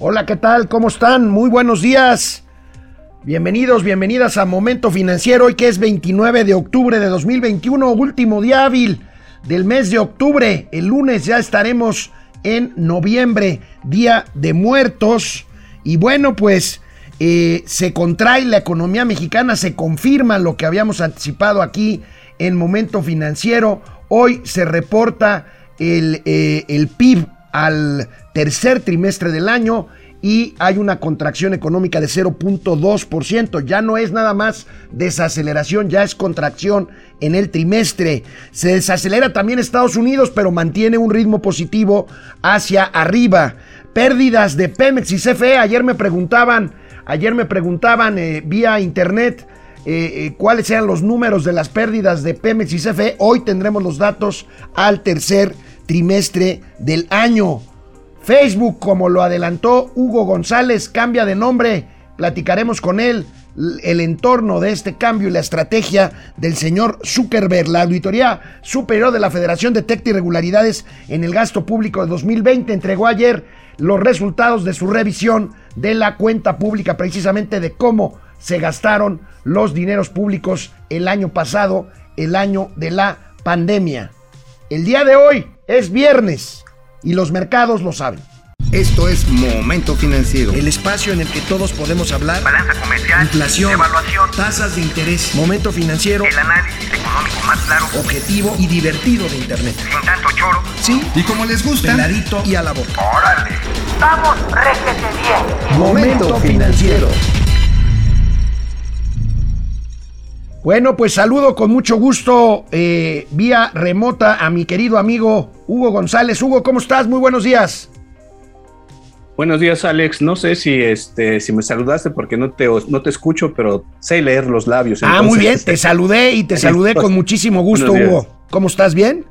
Hola, ¿qué tal? ¿Cómo están? Muy buenos días. Bienvenidos, bienvenidas a Momento Financiero, hoy que es 29 de octubre de 2021, último día hábil del mes de octubre. El lunes ya estaremos en noviembre, Día de Muertos. Y bueno, pues eh, se contrae la economía mexicana, se confirma lo que habíamos anticipado aquí en Momento Financiero. Hoy se reporta el, eh, el PIB al tercer trimestre del año y hay una contracción económica de 0.2%. Ya no es nada más desaceleración, ya es contracción en el trimestre. Se desacelera también Estados Unidos, pero mantiene un ritmo positivo hacia arriba. Pérdidas de Pemex y CFE. Ayer me preguntaban, ayer me preguntaban eh, vía internet. Eh, eh, cuáles eran los números de las pérdidas de Pemex y CFE. Hoy tendremos los datos al tercer trimestre del año. Facebook, como lo adelantó Hugo González, cambia de nombre. Platicaremos con él el entorno de este cambio y la estrategia del señor Zuckerberg. La Auditoría Superior de la Federación detecta irregularidades en el gasto público de 2020. Entregó ayer los resultados de su revisión de la cuenta pública, precisamente de cómo se gastaron los dineros públicos el año pasado, el año de la pandemia. El día de hoy es viernes y los mercados lo saben. Esto es Momento Financiero. El espacio en el que todos podemos hablar. Balanza comercial. Inflación. Evaluación. Tasas de interés. Momento Financiero. El análisis económico más claro. Objetivo y divertido de Internet. Sin tanto choro. Sí. Y como les gusta. Peladito y a la boca. Órale. Vamos, réjete bien. Momento Financiero. Bueno, pues saludo con mucho gusto eh, vía remota a mi querido amigo Hugo González. Hugo, ¿cómo estás? Muy buenos días. Buenos días, Alex. No sé si este si me saludaste porque no te no te escucho, pero sé leer los labios. Ah, muy bien. Te saludé y te saludé con muchísimo gusto, Hugo. ¿Cómo estás? ¿Bien?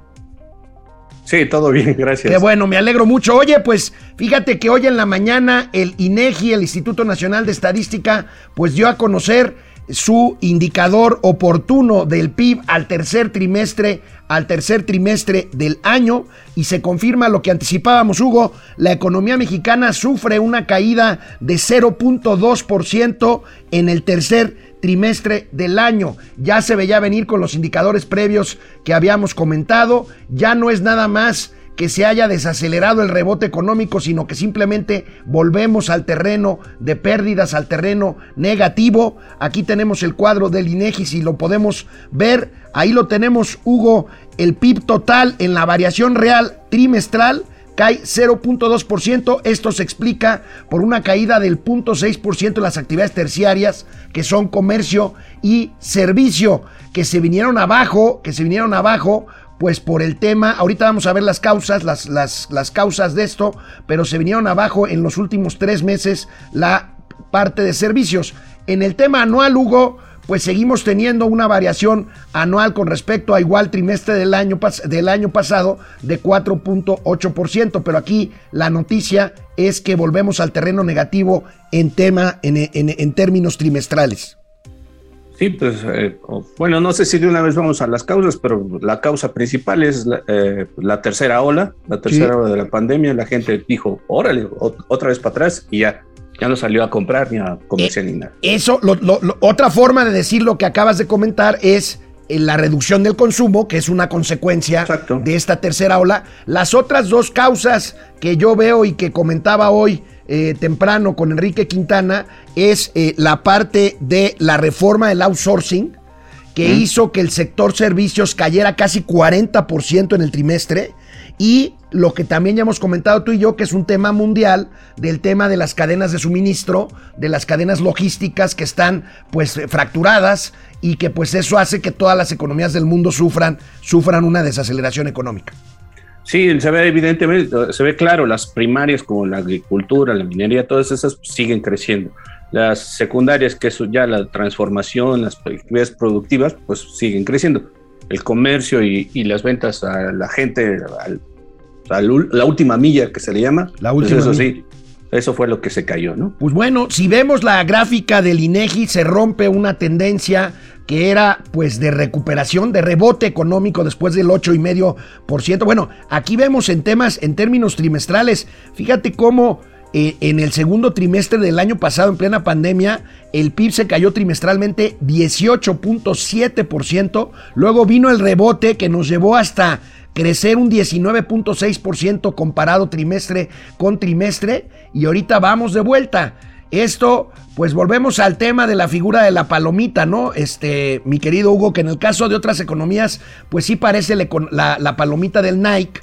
Sí, todo bien, gracias. Qué bueno, me alegro mucho. Oye, pues fíjate que hoy en la mañana el INEGI, el Instituto Nacional de Estadística, pues dio a conocer su indicador oportuno del PIB al tercer trimestre al tercer trimestre del año y se confirma lo que anticipábamos Hugo, la economía mexicana sufre una caída de 0.2% en el tercer trimestre del año. Ya se veía venir con los indicadores previos que habíamos comentado, ya no es nada más que se haya desacelerado el rebote económico, sino que simplemente volvemos al terreno de pérdidas, al terreno negativo. Aquí tenemos el cuadro del INEGI, si lo podemos ver. Ahí lo tenemos, Hugo, el PIB total en la variación real trimestral cae 0.2%. Esto se explica por una caída del 0.6% en las actividades terciarias, que son comercio y servicio, que se vinieron abajo, que se vinieron abajo pues por el tema, ahorita vamos a ver las causas, las, las, las causas de esto, pero se vinieron abajo en los últimos tres meses la parte de servicios. En el tema anual, Hugo, pues seguimos teniendo una variación anual con respecto a igual trimestre del año, del año pasado de 4.8%, pero aquí la noticia es que volvemos al terreno negativo en, tema, en, en términos trimestrales. Sí, pues eh, bueno, no sé si de una vez vamos a las causas, pero la causa principal es la, eh, tercera ola, la tercera ola de la pandemia. La gente dijo, órale, otra vez para atrás y ya, ya no salió a comprar ni a comerciar ni nada. Eso, otra forma de decir lo que acabas de comentar es eh, la reducción del consumo, que es una consecuencia de esta tercera ola. Las otras dos causas que yo veo y que comentaba hoy eh, temprano con Enrique Quintana es eh, la parte de la reforma del outsourcing que hizo que el sector servicios cayera casi 40% en el trimestre y lo que también ya hemos comentado tú y yo, que es un tema mundial, del tema de las cadenas de suministro, de las cadenas logísticas que están pues fracturadas y que pues eso hace que todas las economías del mundo sufran, sufran una desaceleración económica. Sí, se ve evidentemente, se ve claro, las primarias como la agricultura, la minería, todas esas siguen creciendo. Las secundarias, que es ya la transformación, las actividades productivas, pues siguen creciendo. El comercio y, las ventas a la gente, a la última milla que se le llama, la pues última eso sí, eso fue lo que se cayó, ¿no? Pues bueno, si vemos la gráfica del INEGI, se rompe una tendencia que era pues de recuperación, de rebote económico después del 8,5%. Bueno, aquí vemos en temas, en términos trimestrales, fíjate cómo eh, en el segundo trimestre del año pasado, en plena pandemia, el PIB se cayó trimestralmente 18.7%. Luego vino el rebote que nos llevó hasta crecer un 19.6% comparado trimestre con trimestre. Y ahorita vamos de vuelta. Esto, pues volvemos al tema de la figura de la palomita, ¿no? Este, mi querido Hugo, que en el caso de otras economías, pues sí parece la, la palomita del Nike,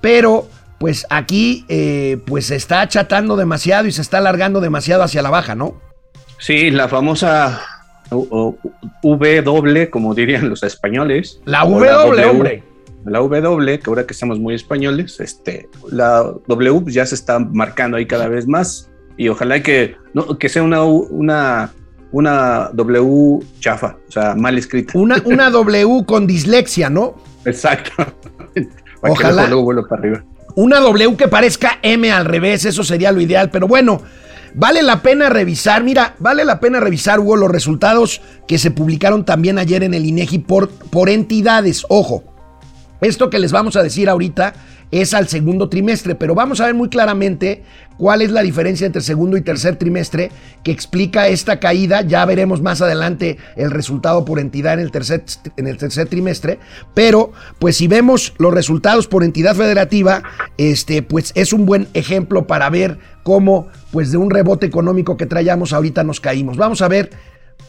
pero pues aquí eh, pues se está achatando demasiado y se está alargando demasiado hacia la baja, ¿no? Sí, la famosa W, como dirían los españoles. La W, hombre. La W, que ahora que estamos muy españoles, este, la W ya se está marcando ahí cada vez más y ojalá que, no, que sea una, una, una W chafa, o sea, mal escrita. Una, una W con dislexia, ¿no? Exacto. ojalá. para arriba. Una W que parezca M al revés, eso sería lo ideal, pero bueno. Vale la pena revisar, mira, vale la pena revisar, Hugo, los resultados que se publicaron también ayer en el INEGI por, por entidades. Ojo, esto que les vamos a decir ahorita es al segundo trimestre, pero vamos a ver muy claramente cuál es la diferencia entre segundo y tercer trimestre que explica esta caída. Ya veremos más adelante el resultado por entidad en el tercer, en el tercer trimestre, pero pues si vemos los resultados por entidad federativa, este, pues es un buen ejemplo para ver cómo pues de un rebote económico que traíamos ahorita nos caímos. Vamos a ver,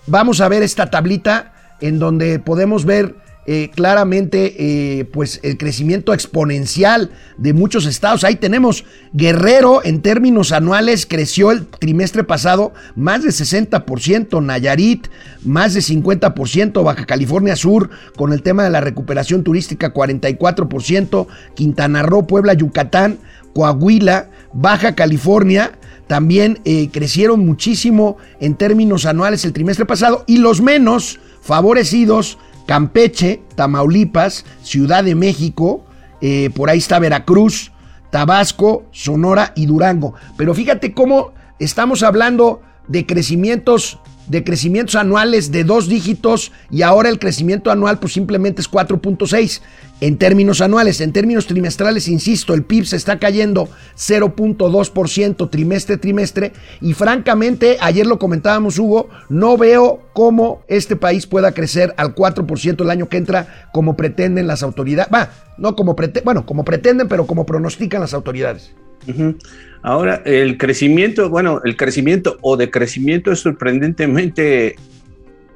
vamos a ver esta tablita en donde podemos ver eh, claramente eh, pues el crecimiento exponencial de muchos estados. Ahí tenemos Guerrero en términos anuales creció el trimestre pasado más de 60%, Nayarit más de 50%, Baja California Sur con el tema de la recuperación turística 44%, Quintana Roo, Puebla, Yucatán, Coahuila, Baja California también eh, crecieron muchísimo en términos anuales el trimestre pasado y los menos favorecidos Campeche, Tamaulipas, Ciudad de México, eh, por ahí está Veracruz, Tabasco, Sonora y Durango. Pero fíjate cómo estamos hablando de crecimientos de crecimientos anuales de dos dígitos y ahora el crecimiento anual pues simplemente es 4.6 en términos anuales. En términos trimestrales, insisto, el PIB se está cayendo 0.2% trimestre trimestre y francamente, ayer lo comentábamos Hugo, no veo cómo este país pueda crecer al 4% el año que entra como pretenden las autoridades. Va, no como pretenden, bueno, como pretenden, pero como pronostican las autoridades. Ahora, el crecimiento, bueno, el crecimiento o decrecimiento es sorprendentemente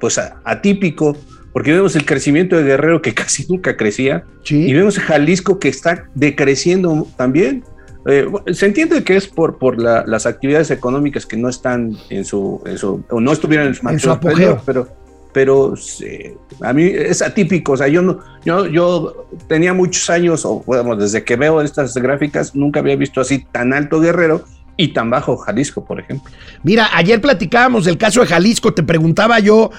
pues atípico, porque vemos el crecimiento de Guerrero que casi nunca crecía, y vemos Jalisco que está decreciendo también. Eh, se entiende que es por, por las actividades económicas que no están en su, o no estuvieron en su, en su apogeo, pero pero a mí es atípico, o sea, yo, no, yo, yo tenía muchos años, o bueno, desde que veo estas gráficas, nunca había visto así tan alto Guerrero y tan bajo Jalisco, por ejemplo. Mira, ayer platicábamos del caso de Jalisco, te preguntaba yo,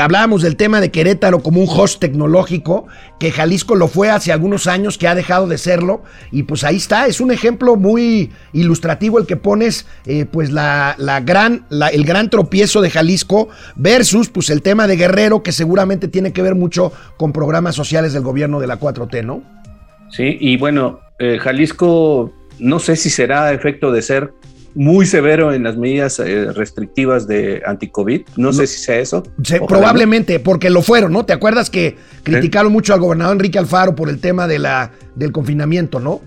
hablábamos del tema de Querétaro como un host tecnológico, que Jalisco lo fue hace algunos años, que ha dejado de serlo, y pues ahí está, es un ejemplo muy ilustrativo el que pones, eh, pues la, la gran, el gran tropiezo de Jalisco versus pues el tema de Guerrero, que seguramente tiene que ver mucho con programas sociales del gobierno de la 4T, ¿no? Sí, y bueno, eh, Jalisco no sé si será efecto de ser muy severo en las medidas eh, restrictivas de anti-COVID. No, sé si sea eso. probablemente, porque lo fueron, ¿no? ¿Te acuerdas que criticaron mucho al gobernador Enrique Alfaro por el tema de la, del confinamiento, ¿no?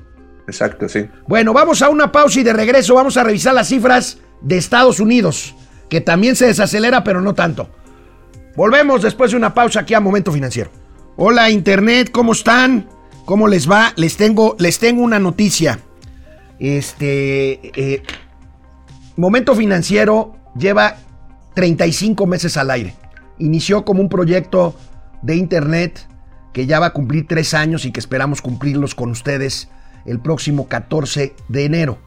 Exacto, sí. Bueno, vamos a una pausa y de regreso vamos a revisar las cifras de Estados Unidos, que también se desacelera, pero no tanto. Volvemos después de una pausa aquí a Momento Financiero. Hola Internet, ¿cómo están? ¿Cómo les va? Les tengo, les tengo una noticia. Este eh, Momento Financiero lleva 35 meses al aire. Inició como un proyecto de internet que ya va a cumplir tres años y que esperamos cumplirlos con ustedes el próximo 14 de enero.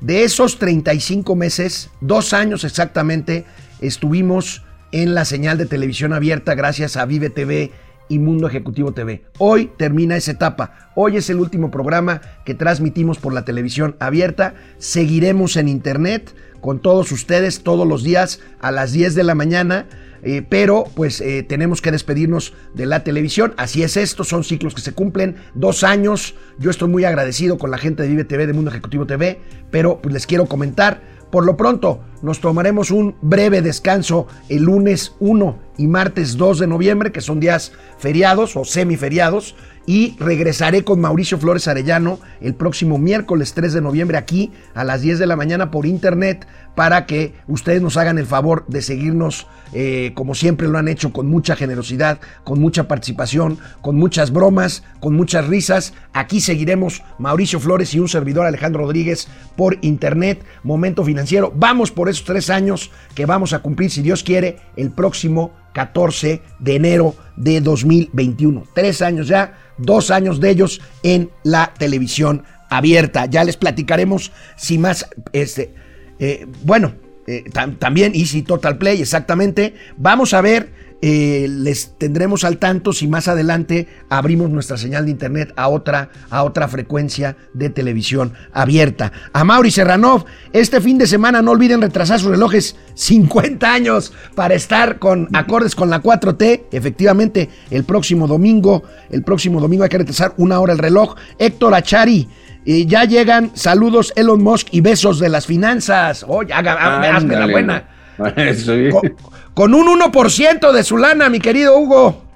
De esos 35 meses, dos años exactamente, estuvimos en la señal de televisión abierta gracias a Vive TV y Mundo Ejecutivo TV. Hoy termina esa etapa. Hoy es el último programa que transmitimos por la televisión abierta. Seguiremos en internet con todos ustedes todos los días a las 10 de la mañana. eh, pero pues eh, tenemos que despedirnos de la televisión. Así es esto, son ciclos que se cumplen, dos años. Yo estoy muy agradecido con la gente de Vive TV, de Mundo Ejecutivo TV, pero pues les quiero comentar, por lo pronto nos tomaremos un breve descanso el lunes 1 y martes 2 de noviembre, que son días feriados o semiferiados y regresaré con Mauricio Flores Arellano el próximo miércoles 3 de noviembre aquí a las 10 de la mañana por internet para que ustedes nos hagan el favor de seguirnos eh, como siempre lo han hecho con mucha generosidad, con mucha participación, con muchas bromas, con muchas risas. Aquí seguiremos Mauricio Flores y un servidor Alejandro Rodríguez por internet, Momento Financiero. Vamos por esos tres años que vamos a cumplir, si Dios quiere, el próximo 14 de enero de 2021. Tres años ya, dos años de ellos en la televisión abierta. Ya les platicaremos si más, este, eh, bueno, eh, también Easy Total Play, exactamente. Vamos a ver eh, les tendremos al tanto si más adelante abrimos nuestra señal de internet a otra, a otra frecuencia de televisión abierta. A Mauri Serranov, este fin de semana no olviden retrasar sus relojes 50 años para estar con acordes con la 4T. Efectivamente, el próximo domingo, el próximo domingo hay que retrasar una hora el reloj. Héctor Achari. Eh, ya llegan saludos Elon Musk y besos de las finanzas. Oye, hazme la buena. Con un 1% de su lana, mi querido Hugo.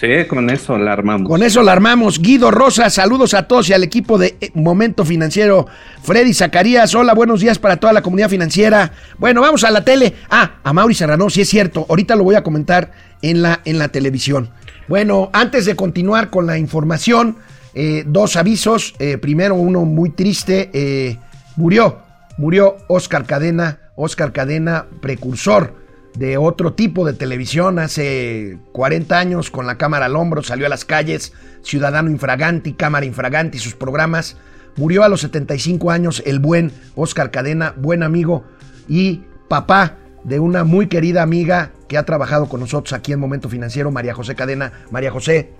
Sí, con eso la armamos. Con eso la armamos. Guido Rosa, saludos a todos y al equipo de eh, Momento Financiero. Freddy Zacarías, hola, buenos días para toda la comunidad financiera. Bueno, vamos a la tele. Ah, a Mauri Serrano, sí es cierto. Ahorita lo voy a comentar en la, en la televisión. Bueno, antes de continuar con la información, eh, dos avisos. Eh, primero, uno muy triste. murió, murió Oscar Cadena, Oscar Cadena, precursor de otro tipo de televisión. Hace 40 años, con la cámara al hombro, salió a las calles, Ciudadano Infraganti, Cámara Infraganti, sus programas. Murió a los 75 años el buen Oscar Cadena, buen amigo y papá de una muy querida amiga que ha trabajado con nosotros aquí en Momento Financiero, María José Cadena. María José,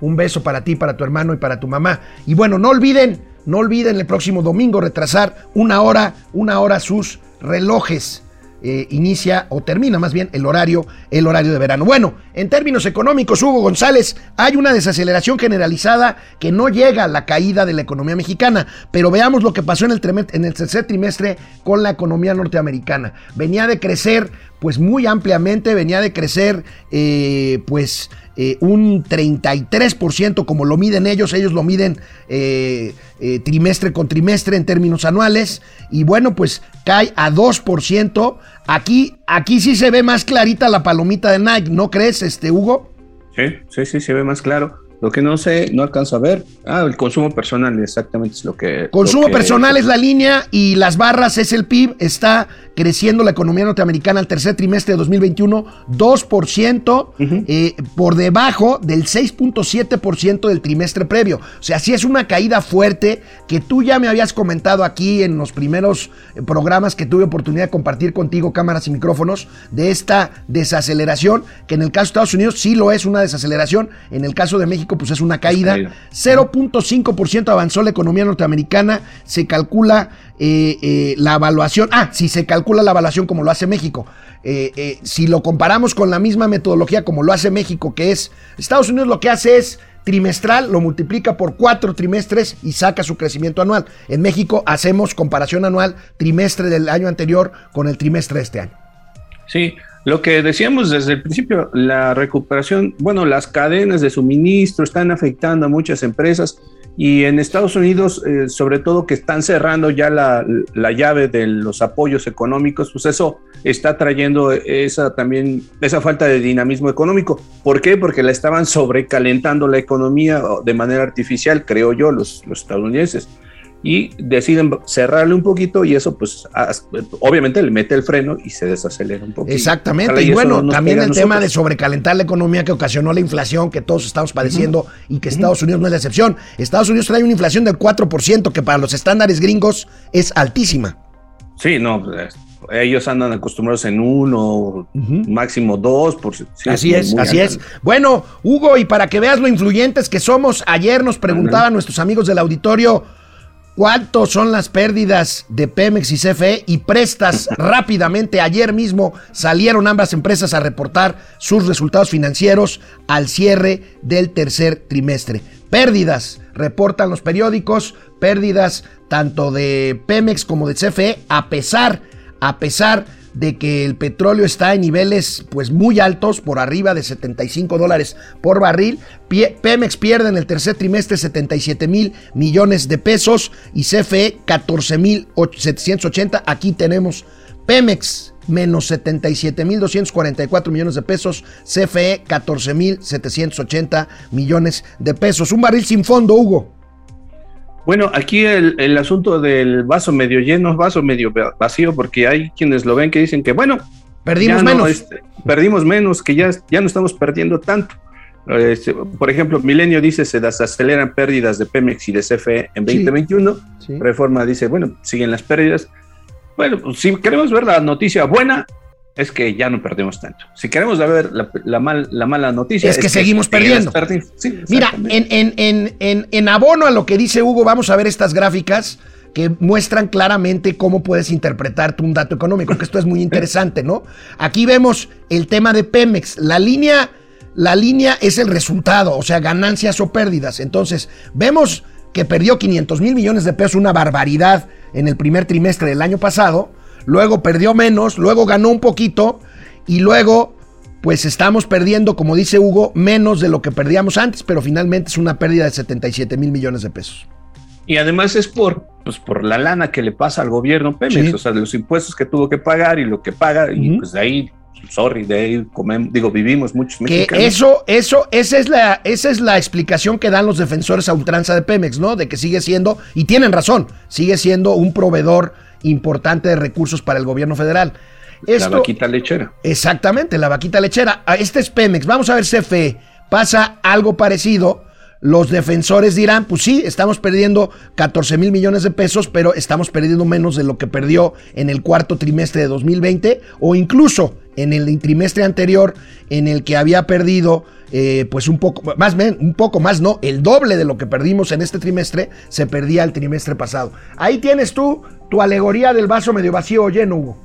un beso para ti, para tu hermano y para tu mamá. Y bueno, no olviden, no olviden el próximo domingo retrasar una hora, una hora sus relojes. Eh, inicia o termina más bien el horario, el horario de verano. Bueno, en términos económicos, Hugo González, hay una desaceleración generalizada que no llega a la caída de la economía mexicana, pero veamos lo que pasó en el, en el tercer trimestre con la economía norteamericana. Venía de crecer pues muy ampliamente, venía de crecer eh, pues eh, un 33% como lo miden ellos, ellos lo miden eh, trimestre con trimestre en términos anuales y bueno pues cae a 2%. Aquí, aquí sí se ve más clarita la palomita de Nike, ¿no crees, este Hugo? Sí, sí, sí, se ve más claro. Lo que no sé, no alcanzo a ver. Ah, el consumo personal exactamente es lo que... Consumo personal es la línea y las barras es el PIB. Está creciendo la economía norteamericana al tercer trimestre de 2021, 2% eh, por debajo del 6.7% del trimestre previo. O sea, sí es una caída fuerte que tú ya me habías comentado aquí en los primeros eh, programas que tuve oportunidad de compartir contigo, cámaras y micrófonos, de esta desaceleración, que en el caso de Estados Unidos sí lo es una desaceleración, en el caso de México pues es una caída. 0.5% avanzó la economía norteamericana, se calcula eh, la evaluación, ah, si se calcula calcula la evaluación como lo hace México. Eh, eh, si lo comparamos con la misma metodología como lo hace México, que es Estados Unidos lo que hace es trimestral, lo multiplica por cuatro trimestres y saca su crecimiento anual. En México hacemos comparación anual trimestre del año anterior con el trimestre de este año. Sí, lo que decíamos desde el principio, la recuperación, bueno, las cadenas de suministro están afectando a muchas empresas y en Estados Unidos, eh, sobre todo que están cerrando ya la, la, llave de los apoyos económicos, pues eso está trayendo esa también, esa falta de dinamismo económico. ¿Por qué? Porque la estaban sobrecalentando la economía de manera artificial, creo yo, los, los estadounidenses y deciden cerrarle un poquito y eso pues obviamente le mete el freno y se desacelera un poco. Exactamente, y, bueno, también el tema de sobrecalentar la economía que ocasionó la inflación que todos estamos padeciendo y que Estados Unidos no es la excepción. Estados Unidos trae una inflación del 4% que para los estándares gringos es altísima. Sí, no, pues, ellos andan acostumbrados en uno, máximo dos. Por, así es, así es. Bueno, Hugo, y para que veas lo influyentes que somos, ayer nos preguntaban nuestros amigos del auditorio, ¿Cuántos son las pérdidas de Pemex y CFE? Y prestas rápidamente. Ayer mismo salieron ambas empresas a reportar sus resultados financieros al cierre del tercer trimestre. Pérdidas, reportan los periódicos, pérdidas tanto de Pemex como de CFE, a pesar, a pesar de que el petróleo está en niveles pues muy altos, por arriba de 75 dólares por barril. Pemex pierde en el tercer trimestre 77 mil millones de pesos y CFE 14 mil 780. Aquí tenemos Pemex menos 77 mil 244 millones de pesos, CFE 14 mil 780 millones de pesos. Un barril sin fondo, Hugo. Bueno, aquí el, asunto del vaso medio lleno, vaso medio vacío, porque hay quienes lo ven que dicen que, bueno, perdimos menos. Este, perdimos menos, que ya, ya no estamos perdiendo tanto. Este, por ejemplo, Milenio dice se desaceleran pérdidas de Pemex y de CFE en 2021. Reforma dice, bueno, siguen las pérdidas. Bueno, pues, si queremos ver la noticia buena, es que ya no perdemos tanto. Si queremos ver la, mala noticia, es, que, seguimos perdiendo. Mira, en, abono a lo que dice Hugo, vamos a ver estas gráficas que muestran claramente cómo puedes interpretar un dato económico, que esto es muy interesante, ¿no? Aquí vemos el tema de Pemex. La línea, la línea es el resultado, o sea, ganancias o pérdidas. Entonces, vemos que perdió 500 mil millones de pesos, una barbaridad en el primer trimestre del año pasado luego perdió menos, luego ganó un poquito y luego pues estamos perdiendo, como dice Hugo, menos de lo que perdíamos antes, pero finalmente es una pérdida de 77 mil millones de pesos. Y además es por, pues por la lana que le pasa al gobierno Pemex, o sea, de los impuestos que tuvo que pagar y lo que paga, y pues de ahí, sorry, de ahí comemos, digo, vivimos muchos mexicanos. Que eso, eso, esa es la, esa es la explicación que dan los defensores a ultranza de Pemex, ¿no? De que sigue siendo, y tienen razón, sigue siendo un proveedor importante de recursos para el gobierno federal. la vaquita lechera. Exactamente, la vaquita lechera. Este es Pemex. Vamos a ver CFE. Pasa algo parecido. Los defensores dirán, pues sí, estamos perdiendo 14 mil millones de pesos, pero estamos perdiendo menos de lo que perdió en el cuarto trimestre de 2020 o incluso en el trimestre anterior en el que había perdido eh, pues un poco más, un poco más, no, el doble de lo que perdimos en este trimestre se perdía el trimestre pasado. Ahí tienes tú tu alegoría del vaso medio vacío o lleno, Hugo.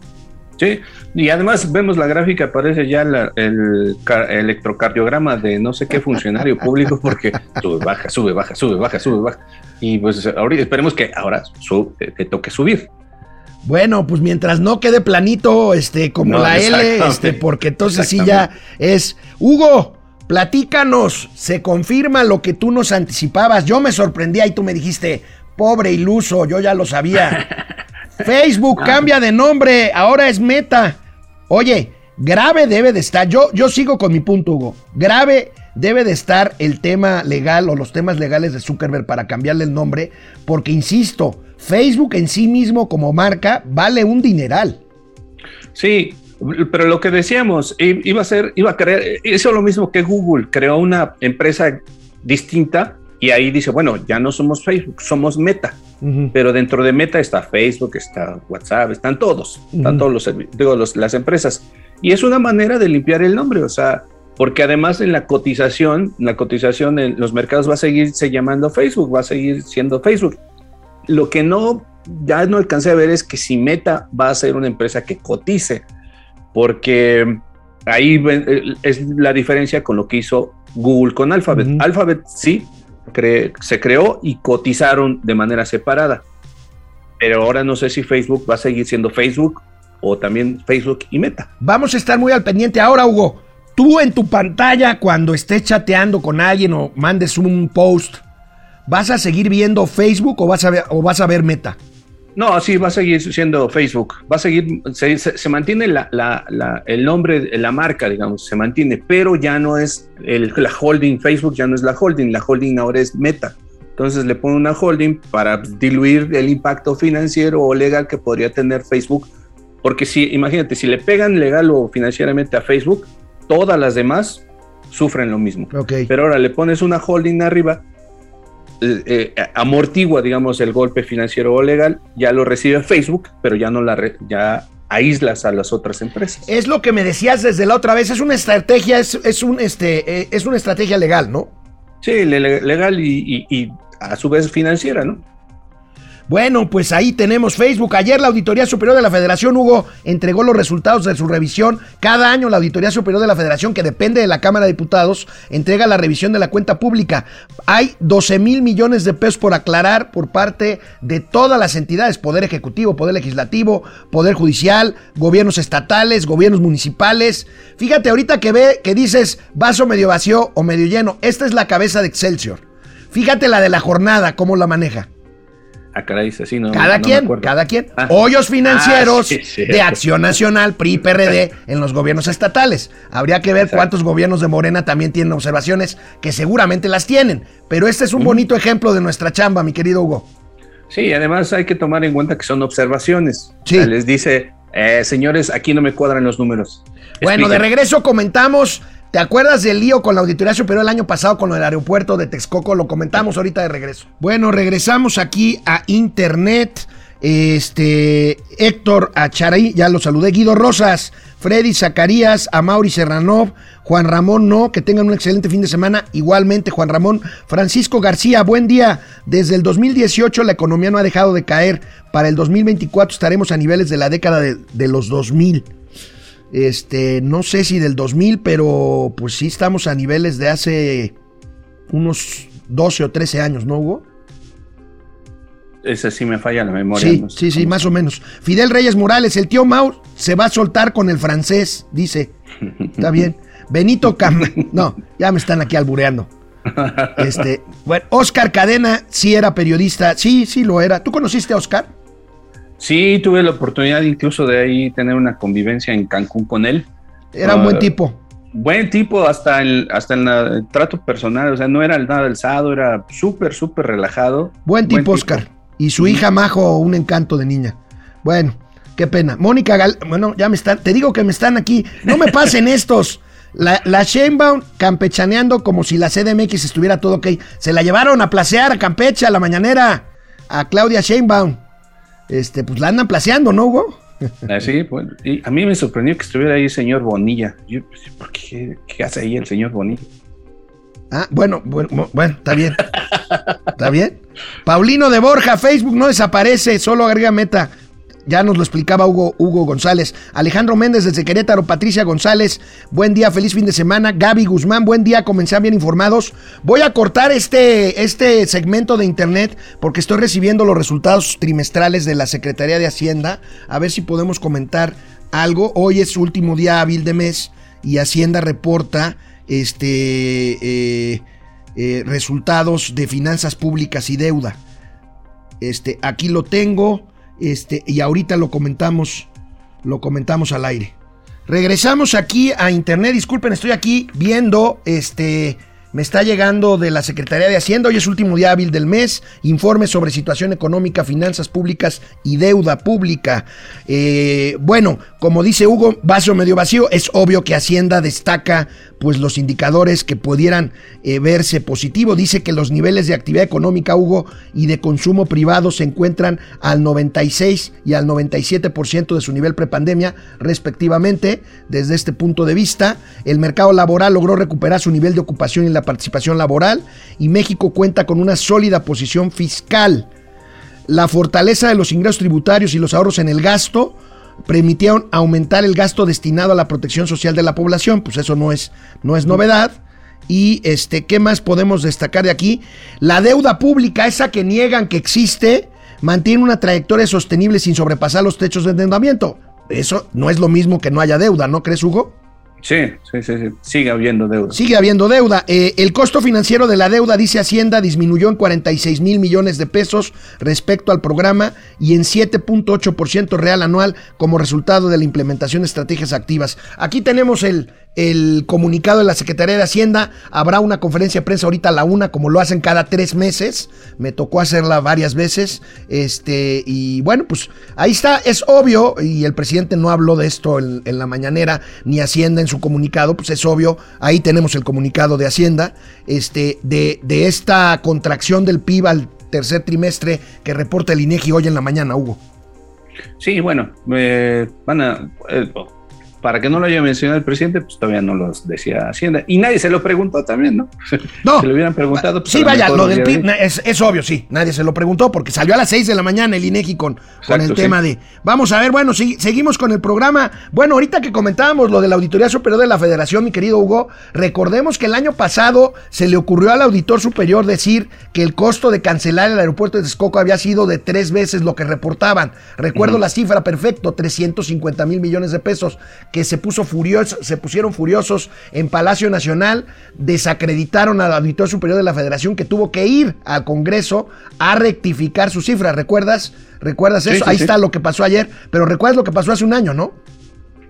Sí, y además vemos la gráfica, aparece ya el electrocardiograma de no sé qué funcionario público, porque sube, baja, sube, baja, sube, baja, sube, baja. Y pues ahorita esperemos que ahora te toque subir. Bueno, pues mientras no quede planito, este, como la L, este, porque entonces sí ya es. Hugo, platícanos, se confirma lo que tú nos anticipabas. Yo me sorprendía y tú me dijiste, pobre iluso, yo ya lo sabía. Facebook cambia de nombre, ahora es Meta. Oye, grave debe de estar, yo, yo sigo con mi punto, Hugo. Grave debe de estar el tema legal o los temas legales de Zuckerberg para cambiarle el nombre, porque insisto, Facebook en sí mismo como marca vale un dineral. Sí, pero lo que decíamos, iba a ser, iba a crear, eso es lo mismo que Google, creó una empresa distinta y ahí dice, bueno, ya no somos Facebook, somos Meta. Pero dentro de Meta está Facebook, está WhatsApp, están todos, están todos los, digo, las empresas. Y es una manera de limpiar el nombre, o sea, porque además en la cotización, la cotización en los mercados va a seguirse llamando Facebook, va a seguir siendo Facebook. Lo que no, ya no alcancé a ver es que si Meta va a ser una empresa que cotice, porque ahí es la diferencia con lo que hizo Google con Alphabet. Alphabet sí se creó y cotizaron de manera separada. Pero ahora no sé si Facebook va a seguir siendo Facebook o también Facebook y Meta. Vamos a estar muy al pendiente ahora, Hugo. Tú en tu pantalla, cuando estés chateando con alguien o mandes un post, ¿vas a seguir viendo Facebook o vas a ver, o vas a ver Meta? No, sí, va a seguir siendo Facebook. Va a seguir, se, mantiene el nombre, la marca, digamos, se mantiene, pero ya no es el, la holding Facebook, ya no es la holding, la holding ahora es Meta. Entonces le pone una holding para diluir el impacto financiero o legal que podría tener Facebook. Porque si, imagínate, si le pegan legal o financieramente a Facebook, todas las demás sufren lo mismo. Pero ahora le pones una holding arriba eh, eh, amortigua, digamos, el golpe financiero o legal, ya lo recibe Facebook, pero ya no la ya aíslas a las otras empresas. Es lo que me decías desde la otra vez, es una estrategia, es, un este, eh, es una estrategia legal, ¿no? Sí, legal y, a su vez financiera, ¿no? Bueno, pues ahí tenemos Facebook. Ayer la Auditoría Superior de la Federación, Hugo, entregó los resultados de su revisión. Cada año la Auditoría Superior de la Federación, que depende de la Cámara de Diputados, entrega la revisión de la cuenta pública. Hay 12 mil millones de pesos por aclarar por parte de todas las entidades, Poder Ejecutivo, Poder Legislativo, Poder Judicial, gobiernos estatales, gobiernos municipales. Fíjate ahorita que ve que dices vaso medio vacío o medio lleno. Esta es la cabeza de Excelsior. Fíjate la de la jornada, cómo la maneja. Ah, caray, sí, no, cada no quien, cada quien. Ah. Hoyos financieros Ah, sí, sí. de Acción Nacional, PRI, PRD en los gobiernos estatales. Habría que ver Exacto. cuántos gobiernos de Morena también tienen observaciones, que seguramente las tienen. Pero este es un bonito ejemplo de nuestra chamba, mi querido Hugo. Sí, además hay que tomar en cuenta que son observaciones. Sí. O sea, les dice, eh, señores, aquí no me cuadran los números. Bueno, de regreso comentamos. ¿Te acuerdas del lío con la Auditoría Superior el año pasado con el aeropuerto de Texcoco? Lo comentamos ahorita de regreso. Bueno, regresamos aquí a Internet. Este, Héctor Acharay, ya lo saludé. Guido Rosas, Freddy Zacarías, Amauri Serranov, Juan Ramón No, que tengan un excelente fin de semana. Igualmente, Juan Ramón. Francisco García, buen día. Desde el 2018 la economía no ha dejado de caer. Para el 2024 estaremos a niveles de la década de, de los 2000. Este, no sé si del 2000, pero pues sí estamos a niveles de hace unos 12 o 13 años, ¿no, Hugo? Ese sí me falla la memoria. Sí, no sé sí, más o menos. Fidel Reyes Morales, el tío Mau se va a soltar con el francés, dice. Está bien. Benito Cam... No, ya me están aquí albureando. Este, bueno, Oscar Cadena sí era periodista, sí, sí lo era. ¿Tú conociste a Oscar? Sí, tuve la oportunidad incluso de ahí tener una convivencia en Cancún con él. Era un Ah, buen tipo. Buen tipo hasta el, hasta el trato personal, o sea, no era nada alzado, era súper, súper relajado. Buen tipo, Oscar. Y su hija Majo, un encanto de niña. Bueno, qué pena. Mónica Gal... Bueno, ya me están... Te digo que me están aquí. No me pasen estos. La, la Sheinbaum campechaneando como si la CDMX estuviera todo ok. Se la llevaron a placear a Campeche, a la mañanera. A Claudia Sheinbaum. Este, pues la andan placeando, ¿no, Hugo? Así, bueno, y a mí me sorprendió que estuviera ahí el señor Bonilla. Yo, pues, ¿por qué, qué hace ahí el señor Bonilla? Ah, bueno, bueno, bueno, está bien. ¿Está bien? Paulino de Borja, Facebook no desaparece, solo agrega meta. Ya nos lo explicaba Hugo, González. Alejandro Méndez desde Querétaro, Patricia González, buen día, feliz fin de semana. Gaby Guzmán, buen día, comencé bien informados. Voy a cortar este, este segmento de internet porque estoy recibiendo los resultados trimestrales de la Secretaría de Hacienda. A ver si podemos comentar algo. Hoy es su último día hábil de mes y Hacienda reporta este, eh, eh, resultados de finanzas públicas y deuda. Este, aquí lo tengo, este, y ahorita lo comentamos, lo comentamos al aire. Regresamos aquí a internet, disculpen, estoy aquí viendo, este, me está llegando de la Secretaría de Hacienda, hoy es último día hábil del mes, informe sobre situación económica, finanzas públicas y deuda pública. Eh, bueno, como dice Hugo, vaso medio vacío, es obvio que Hacienda destaca pues los indicadores que pudieran eh, verse positivo. Dice que los niveles de actividad económica, Hugo, y de consumo privado se encuentran al 96 y al 97% de su nivel prepandemia, respectivamente. Desde este punto de vista, el mercado laboral logró recuperar su nivel de ocupación y la participación laboral y México cuenta con una sólida posición fiscal. La fortaleza de los ingresos tributarios y los ahorros en el gasto permitieron aumentar el gasto destinado a la protección social de la población, pues eso no es, no es novedad. Y este, ¿qué más podemos destacar de aquí? La deuda pública, esa que niegan que existe, mantiene una trayectoria sostenible sin sobrepasar los techos de endeudamiento. Eso no es lo mismo que no haya deuda, ¿no crees, Hugo? Sí, sí, sí, sí. sigue habiendo deuda. Sigue habiendo deuda. Eh, el costo financiero de la deuda, dice Hacienda, disminuyó en 46 mil millones de pesos respecto al programa y en 7.8% real anual como resultado de la implementación de estrategias activas. Aquí tenemos el, el comunicado de la Secretaría de Hacienda. Habrá una conferencia de prensa ahorita a la una, como lo hacen cada tres meses. Me tocó hacerla varias veces. Este, y bueno, pues ahí está. Es obvio, y el presidente no habló de esto en, la mañanera, ni Hacienda en su comunicado, pues es obvio. Ahí tenemos el comunicado de Hacienda, este, de, de esta contracción del PIB al tercer trimestre que reporta el INEGI hoy en la mañana, Hugo. Sí, bueno, eh, van a. eh, para que no lo haya mencionado el presidente, pues todavía no los decía Hacienda. Y nadie se lo preguntó también, ¿no? No. Se lo hubieran preguntado. Pues, Sí, vaya, lo del PIB es, es obvio, sí. Nadie se lo preguntó porque salió a las 6 de la mañana el INEGI con, con el tema de. Vamos a ver, bueno, sí, seguimos con el programa. Bueno, ahorita que comentábamos lo de la Auditoría Superior de la Federación, mi querido Hugo, recordemos que el año pasado se le ocurrió al Auditor Superior decir que el costo de cancelar el aeropuerto de Texcoco había sido de tres veces lo que reportaban. Recuerdo la cifra perfecto, 350 mil millones de pesos, que se puso furioso, se pusieron furiosos en Palacio Nacional, desacreditaron al Auditor Superior de la Federación que tuvo que ir al Congreso a rectificar su cifra. ¿Recuerdas? ¿Recuerdas Sí, eso? sí, Ahí sí. está lo que pasó ayer, pero recuerdas lo que pasó hace un año, ¿no?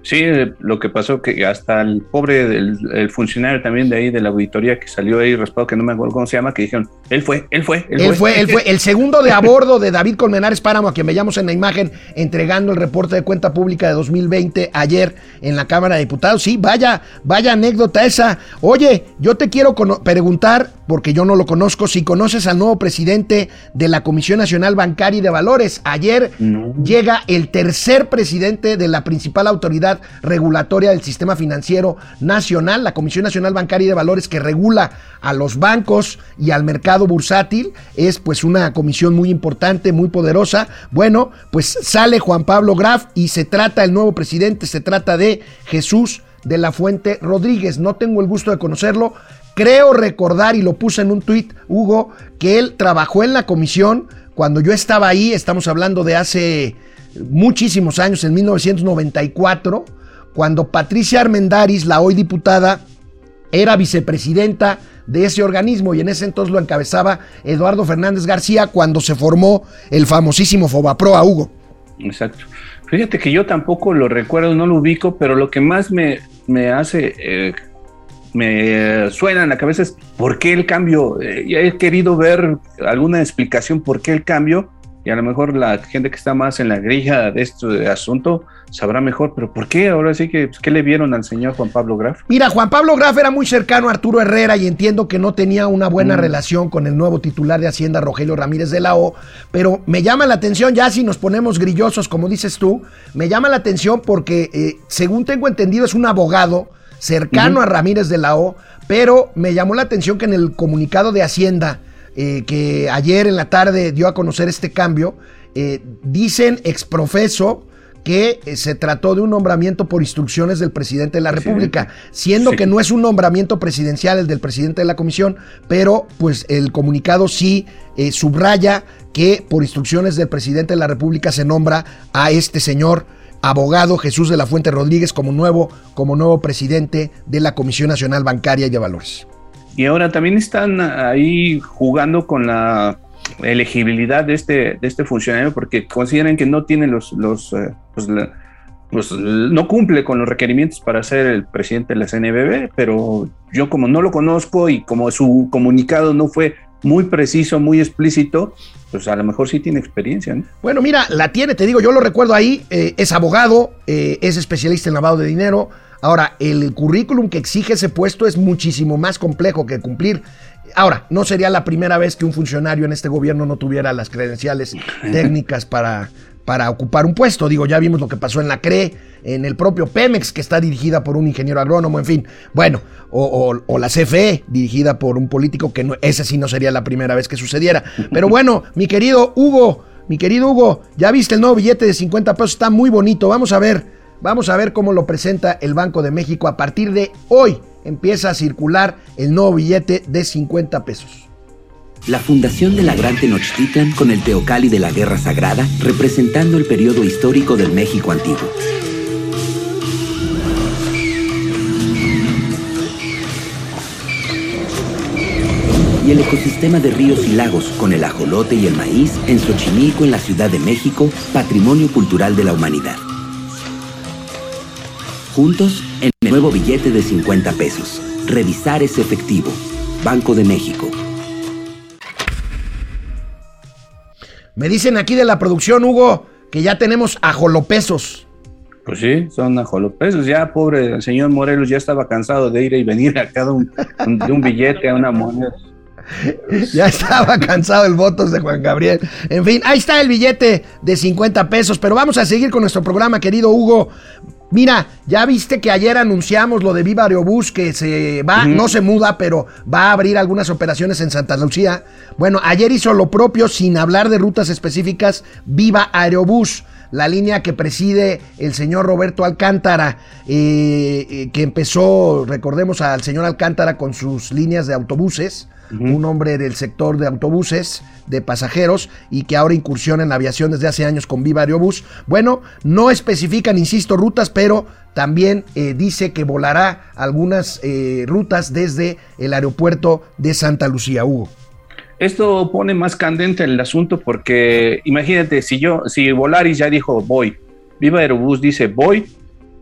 Sí, eh, lo que pasó que hasta el pobre del el funcionario también de ahí de la auditoría que salió ahí raspado, que no me acuerdo cómo se llama, que dijeron, él fue, él fue, Él fue, él fue el segundo de a bordo de David Colmenares Páramo, a quien veíamos en la imagen entregando el reporte de cuenta pública de 2020 ayer en la Cámara de Diputados. Sí, vaya, vaya anécdota esa. Oye, yo te quiero preguntar, porque yo no lo conozco, si conoces al nuevo presidente de la Comisión Nacional Bancaria y de Valores. Ayer No. llega el tercer presidente de la principal autoridad regulatoria del sistema financiero nacional, la Comisión Nacional Bancaria y de Valores, que regula a los bancos y al mercado bursátil. Es pues una comisión muy importante, muy poderosa. Bueno, pues sale Juan Pablo Graf y se trata el nuevo presidente, se trata de Jesús de la Fuente Rodríguez. No tengo el gusto de conocerlo. Creo recordar, y lo puse en un tuit, Hugo, que él trabajó en la comisión cuando yo estaba ahí, estamos hablando de hace muchísimos años, en 1994, cuando Patricia Armendaris, la hoy diputada, era vicepresidenta de ese organismo y en ese entonces lo encabezaba Eduardo Fernández García cuando se formó el famosísimo Fobaproa, Hugo. Exacto. Fíjate que yo tampoco lo recuerdo, no lo ubico, pero lo que más me, me hace, eh, me suena en la cabeza es por qué el cambio. Eh, ya he querido ver alguna explicación por qué el cambio, y a lo mejor la gente que está más en la grilla de este asunto sabrá mejor, pero ¿por qué? Ahora sí que, pues, ¿qué le vieron al señor Juan Pablo Graf? Mira, Juan Pablo Graf era muy cercano a Arturo Herrera y entiendo que no tenía una buena Mm. relación con el nuevo titular de Hacienda, Rogelio Ramírez de la O, pero me llama la atención, ya si nos ponemos grillosos, como dices tú, me llama la atención porque, eh, según tengo entendido, es un abogado cercano a Ramírez de la O, pero me llamó la atención que en el comunicado de Hacienda, eh, que ayer en la tarde dio a conocer este cambio, eh, dicen exprofeso que eh, se trató de un nombramiento por instrucciones del presidente de la. República, siendo Sí. que no es un nombramiento presidencial el del presidente de la comisión, pero pues el comunicado sí eh, subraya que por instrucciones del presidente de la República se nombra a este señor abogado Jesús de la Fuente Rodríguez como nuevo, como nuevo presidente de la Comisión Nacional Bancaria y de Valores. Y ahora también están ahí jugando con la elegibilidad de este, de este funcionario porque consideran que no tiene los, los, eh, pues, pues, no cumple con los requerimientos para ser el presidente de la CNBB, pero yo como no lo conozco y como su comunicado no fue muy preciso, muy explícito, pues a lo mejor sí tiene experiencia, ¿no? Bueno, mira, la tiene, te digo, yo lo recuerdo ahí, eh, es abogado, eh, es especialista en lavado de dinero. Ahora, el currículum que exige ese puesto es muchísimo más complejo que cumplir. Ahora, no sería la primera vez que un funcionario en este gobierno no tuviera las credenciales técnicas para, para ocupar un puesto. Digo, ya vimos lo que pasó en la CRE, en el propio Pemex, que está dirigida por un ingeniero agrónomo, en fin. Bueno, o, o- la CFE, dirigida por un político que no, esa sí no sería la primera vez que sucediera. Pero bueno, mi querido Hugo, mi querido Hugo, ya viste el nuevo billete de 50 pesos, está muy bonito. Vamos a ver, vamos a ver cómo lo presenta el Banco de México. A partir de hoy empieza a circular el nuevo billete de 50 pesos. La fundación de la Gran Tenochtitlan con el Teocalli de la Guerra Sagrada, representando el periodo histórico del México antiguo. Y el ecosistema de ríos y lagos con el ajolote y el maíz en Xochimilco, en la Ciudad de México, patrimonio cultural de la humanidad. Juntos en el nuevo billete de 50 pesos. Revisar ese efectivo. Banco de México. Me dicen aquí de la producción, Hugo, que ya tenemos ajolopesos. Pues sí, son ajolopesos. Ya, pobre el señor Morelos, ya estaba cansado de ir y venir a cada un, de un billete a una moneda. Ya estaba cansado el votos de Juan Gabriel. En fin, ahí está el billete de 50 pesos. Pero vamos a seguir con nuestro programa, querido Hugo. Mira, ya viste que ayer anunciamos lo de Viva Aerobús que se va, no se muda, pero va a abrir algunas operaciones en Santa Lucía. Bueno, ayer hizo lo propio sin hablar de rutas específicas Viva Aerobús la línea que preside el señor Roberto Alcántara, eh, eh, que empezó, recordemos al señor Alcántara con sus líneas de autobuses, un hombre del sector de autobuses, de pasajeros, y que ahora incursiona en la aviación desde hace años con Viva Aerobús. Bueno, no especifican, insisto, rutas, pero también eh, dice que volará algunas rutas desde el aeropuerto de Santa Lucía, Hugo. Esto pone más candente el asunto porque imagínate, si yo, si Volaris ya dijo voy, Viva Aerobús dice voy,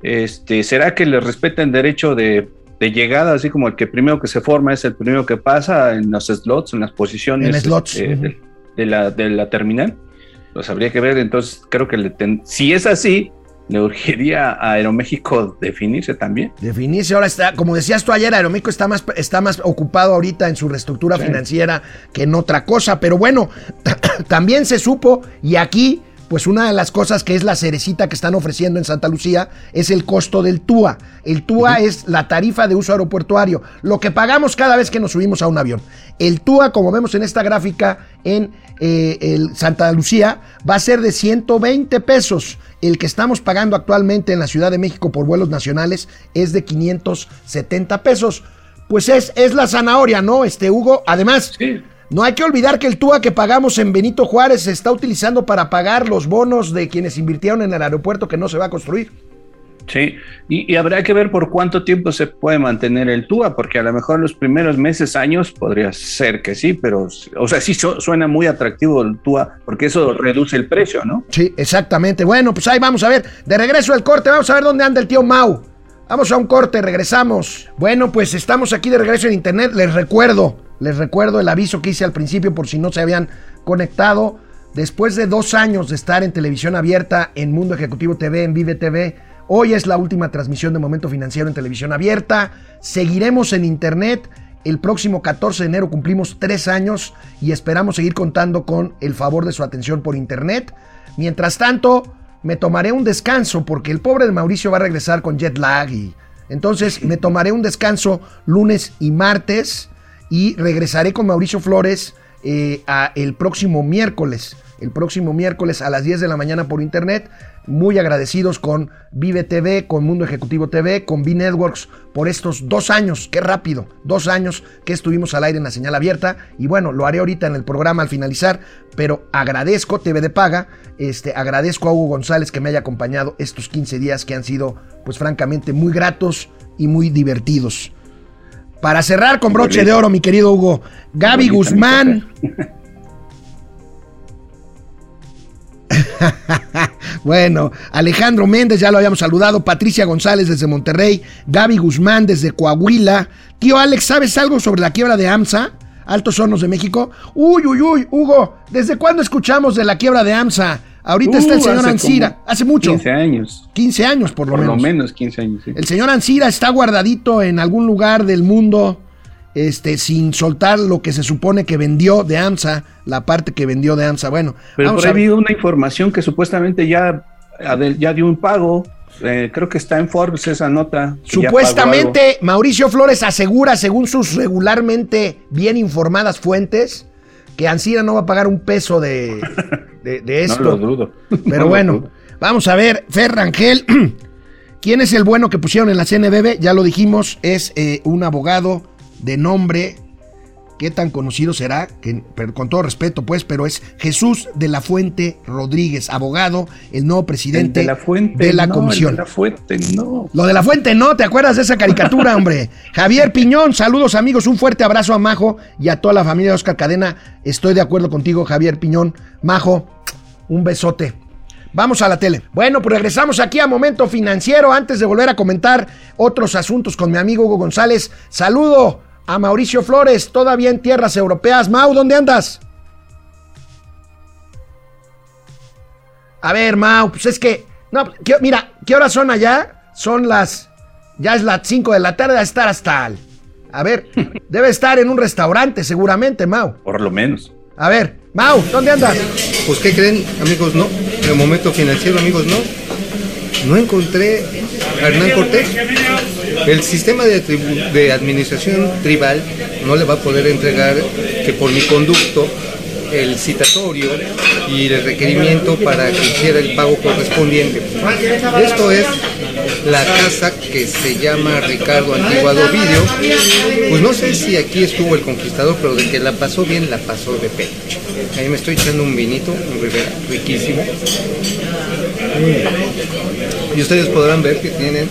este, ¿será que le respeten derecho de, llegada, así como el que primero que se forma es el primero que pasa en los slots, en las posiciones este, de, la, de la terminal? Pues habría que ver, entonces creo que le si es así, le urgiría a Aeroméxico definirse también. Definirse, ahora está, como decías tú ayer, Aeroméxico está más, está más ocupado ahorita en su reestructura financiera que en otra cosa, pero bueno, también se supo, y aquí, pues una de las cosas que es la cerecita que están ofreciendo en Santa Lucía es el costo del TUA. El TUA es la tarifa de uso aeroportuario, lo que pagamos cada vez que nos subimos a un avión. El TUA, como vemos en esta gráfica en eh, el Santa Lucía, va a ser de 120 pesos el que estamos pagando actualmente en la Ciudad de México por vuelos nacionales es de 570 pesos. Pues es, es la zanahoria, ¿no, este Hugo? Además, no hay que olvidar que el TUA que pagamos en Benito Juárez se está utilizando para pagar los bonos de quienes invirtieron en el aeropuerto que no se va a construir. Sí, y, habrá que ver por cuánto tiempo se puede mantener el TUA, porque a lo mejor los primeros meses, años, podría ser que sí, pero, o sea, sí suena muy atractivo el TUA, porque eso reduce el precio, ¿no? Sí, exactamente. Bueno, pues ahí vamos a ver. De regreso al corte, vamos a ver dónde anda el tío Mau. Vamos a un corte, regresamos. Bueno, pues estamos aquí de regreso en internet. Les recuerdo, les recuerdo el aviso que hice al principio por si no se habían conectado. Después de dos años de estar en televisión abierta, en Mundo Ejecutivo TV, en Vive TV, Hoy es la última transmisión de Momento Financiero en televisión abierta. Seguiremos en Internet. El próximo 14 de enero cumplimos tres años y esperamos seguir contando con el favor de su atención por Internet. Mientras tanto, me tomaré un descanso porque el pobre de Mauricio va a regresar con jet lag y entonces me tomaré un descanso lunes y martes y regresaré con Mauricio Flores eh, el próximo miércoles. El próximo miércoles a las 10 de la mañana por internet muy agradecidos con Vive TV, con Mundo Ejecutivo TV, con B Networks por estos dos años, qué rápido, dos años que estuvimos al aire en la señal abierta. Y bueno, lo haré ahorita en el programa al finalizar, pero agradezco TV de Paga, este, agradezco a Hugo González que me haya acompañado estos 15 días que han sido, pues francamente, muy gratos y muy divertidos. Para cerrar con broche de oro, mi querido Hugo, Gaby Guzmán. bueno, Alejandro Méndez, ya lo habíamos saludado, Patricia González desde Monterrey, Gaby Guzmán desde Coahuila. Tío Alex, ¿sabes algo sobre la quiebra de AMSA? Altos Hornos de México. Uy, uy, uy, Hugo, ¿desde cuándo escuchamos de la quiebra de AMSA? Ahorita está el uh, señor Ansira, hace mucho. 15 años. 15 años por lo menos. Por lo menos 15 años. El señor Ansira está guardadito en algún lugar del mundo este, sin soltar lo que se supone que vendió de AMSA, la parte que vendió de AMSA. Bueno, pero por ahí habido una información que supuestamente ya, ya dio un pago. Eh, creo que está en Forbes esa nota. Supuestamente Mauricio Flores asegura, según sus regularmente bien informadas fuentes, que Ancira no va a pagar un peso de, de, esto. no lo dudo. Pero bueno, vamos a ver, Ferrangel. ¿Quién es el bueno que pusieron en la CNBB? Ya lo dijimos, es eh, un abogado de nombre, qué tan conocido será, que, con todo respeto pues, pero es Jesús de la Fuente Rodríguez, abogado, el nuevo presidente de la, fuente, de la comisión. de la Fuente, no. Lo de la Fuente, no, ¿te acuerdas de esa caricatura, hombre? Javier Piñón, saludos amigos, un fuerte abrazo a Majo y a toda la familia de Oscar Cadena. Estoy de acuerdo contigo, Javier Piñón. Majo, un besote. Vamos a la tele. Bueno, pues regresamos aquí a Momento Financiero antes de volver a comentar otros asuntos con mi amigo Hugo González. Saludo a Mauricio Flores, todavía en tierras europeas. Mau, ¿dónde andas? A ver, Mau, pues es que. No, mira, ¿qué horas son allá? Son las. Ya es las 5 de la tarde, a estar hasta. a ver, debe estar en un restaurante, seguramente, Mau. Por lo menos. A ver, Mau, ¿dónde andas? Pues, ¿qué creen, amigos? No. En el momento financiero, amigos, no. no encontré a Hernán Cortés. El sistema de, administración tribal no le va a poder entregar que por mi conducto el citatorio y el requerimiento para que hiciera el pago correspondiente. Esto es la casa que se llama Ricardo Antiguado Video. Pues no sé si aquí estuvo el conquistador, pero de que la pasó bien, la pasó de pecho. Ahí me estoy echando un vinito, un Rivera, riquísimo. Y ustedes podrán ver que tienen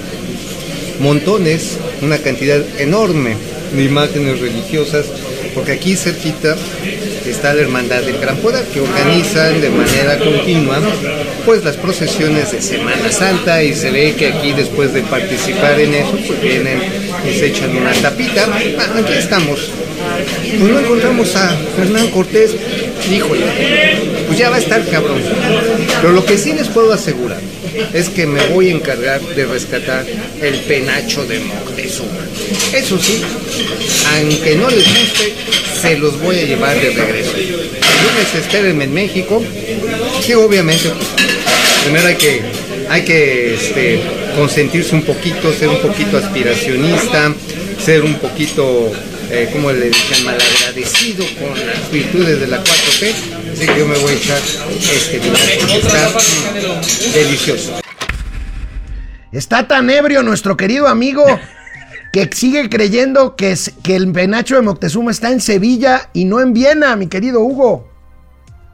montones, una cantidad enorme de imágenes religiosas, porque aquí cerquita está la Hermandad del Gran Poder, que organizan de manera continua pues las procesiones de Semana Santa y se ve que aquí después de participar en eso, pues vienen y se echan una tapita. Ah, aquí estamos. Pues no encontramos a Fernán Cortés, híjole, pues ya va a estar cabrón. Pero lo que sí les puedo asegurar es que me voy a encargar de rescatar el penacho de Moctezuma. Eso sí, aunque no les guste, se los voy a llevar de regreso. Lunes espérenme en México. Sí, obviamente, pues, primero hay que, hay que este, consentirse un poquito, ser un poquito aspiracionista, ser un poquito, eh, como le dicen, malagradecido con las virtudes de la 4T. Así que yo me voy a echar este vino, está delicioso. Está tan ebrio nuestro querido amigo que sigue creyendo que, es, que el penacho de Moctezuma está en Sevilla y no en Viena, mi querido Hugo.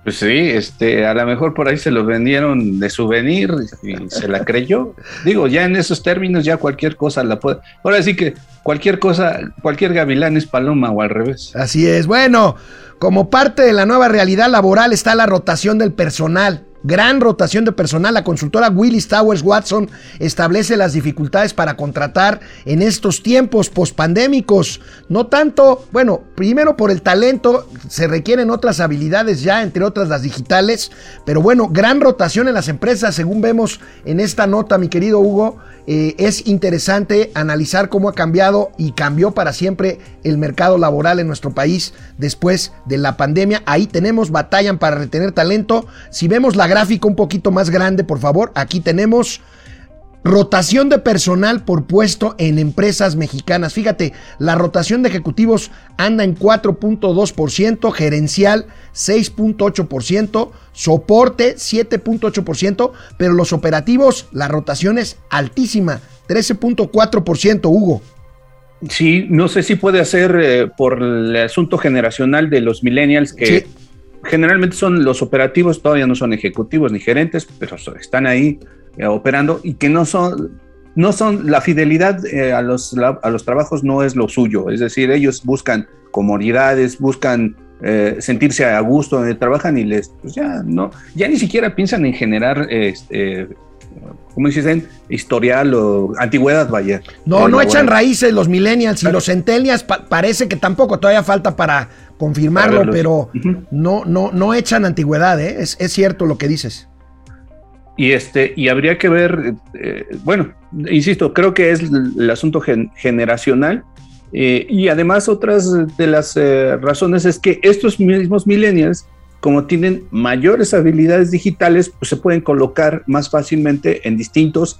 Pues sí, este, a lo mejor por ahí se lo vendieron de souvenir y se la creyó. Digo, ya en esos términos ya cualquier cosa la puede. Ahora sí que cualquier cosa, cualquier gavilán es paloma o al revés. Así es. Bueno, como parte de la nueva realidad laboral está la rotación del personal. Gran rotación de personal. La consultora Willis Towers Watson establece las dificultades para contratar en estos tiempos pospandémicos. No tanto, bueno, primero por el talento, se requieren otras habilidades ya, entre otras las digitales. Pero bueno, gran rotación en las empresas, según vemos en esta nota, mi querido Hugo. Eh, es interesante analizar cómo ha cambiado y cambió para siempre el mercado laboral en nuestro país después de la pandemia. Ahí tenemos, batallan para retener talento. Si vemos la gráfica un poquito más grande, por favor, aquí tenemos rotación de personal por puesto en empresas mexicanas. Fíjate, la rotación de ejecutivos anda en 4.2%, gerencial 6.8%, soporte 7.8%, pero los operativos, la rotación es altísima, 13.4%, Hugo. Sí, no sé si puede hacer eh, por el asunto generacional de los millennials que Sí. Generalmente son los operativos, todavía no son ejecutivos ni gerentes, pero están ahí eh, operando y que no son, no son, la fidelidad eh, a, los, la- a los trabajos no es lo suyo, es decir, ellos buscan comodidades, buscan eh, sentirse a gusto donde trabajan y les, pues ya no, ya ni siquiera piensan en generar, este, ¿cómo dicen? Historial o antigüedad, vaya. No, no echan raíces los millennials y los centennials pa- parece que tampoco, todavía falta para confirmarlo, pero no, no, no echan antigüedad, ¿eh? es, es cierto lo que dices. Y este, y habría que ver, eh, bueno, insisto, creo que es el, el asunto gen- generacional. eh, y además, otras de las eh, razones es que estos mismos millennials, como tienen mayores habilidades digitales, pues se pueden colocar más fácilmente en distintos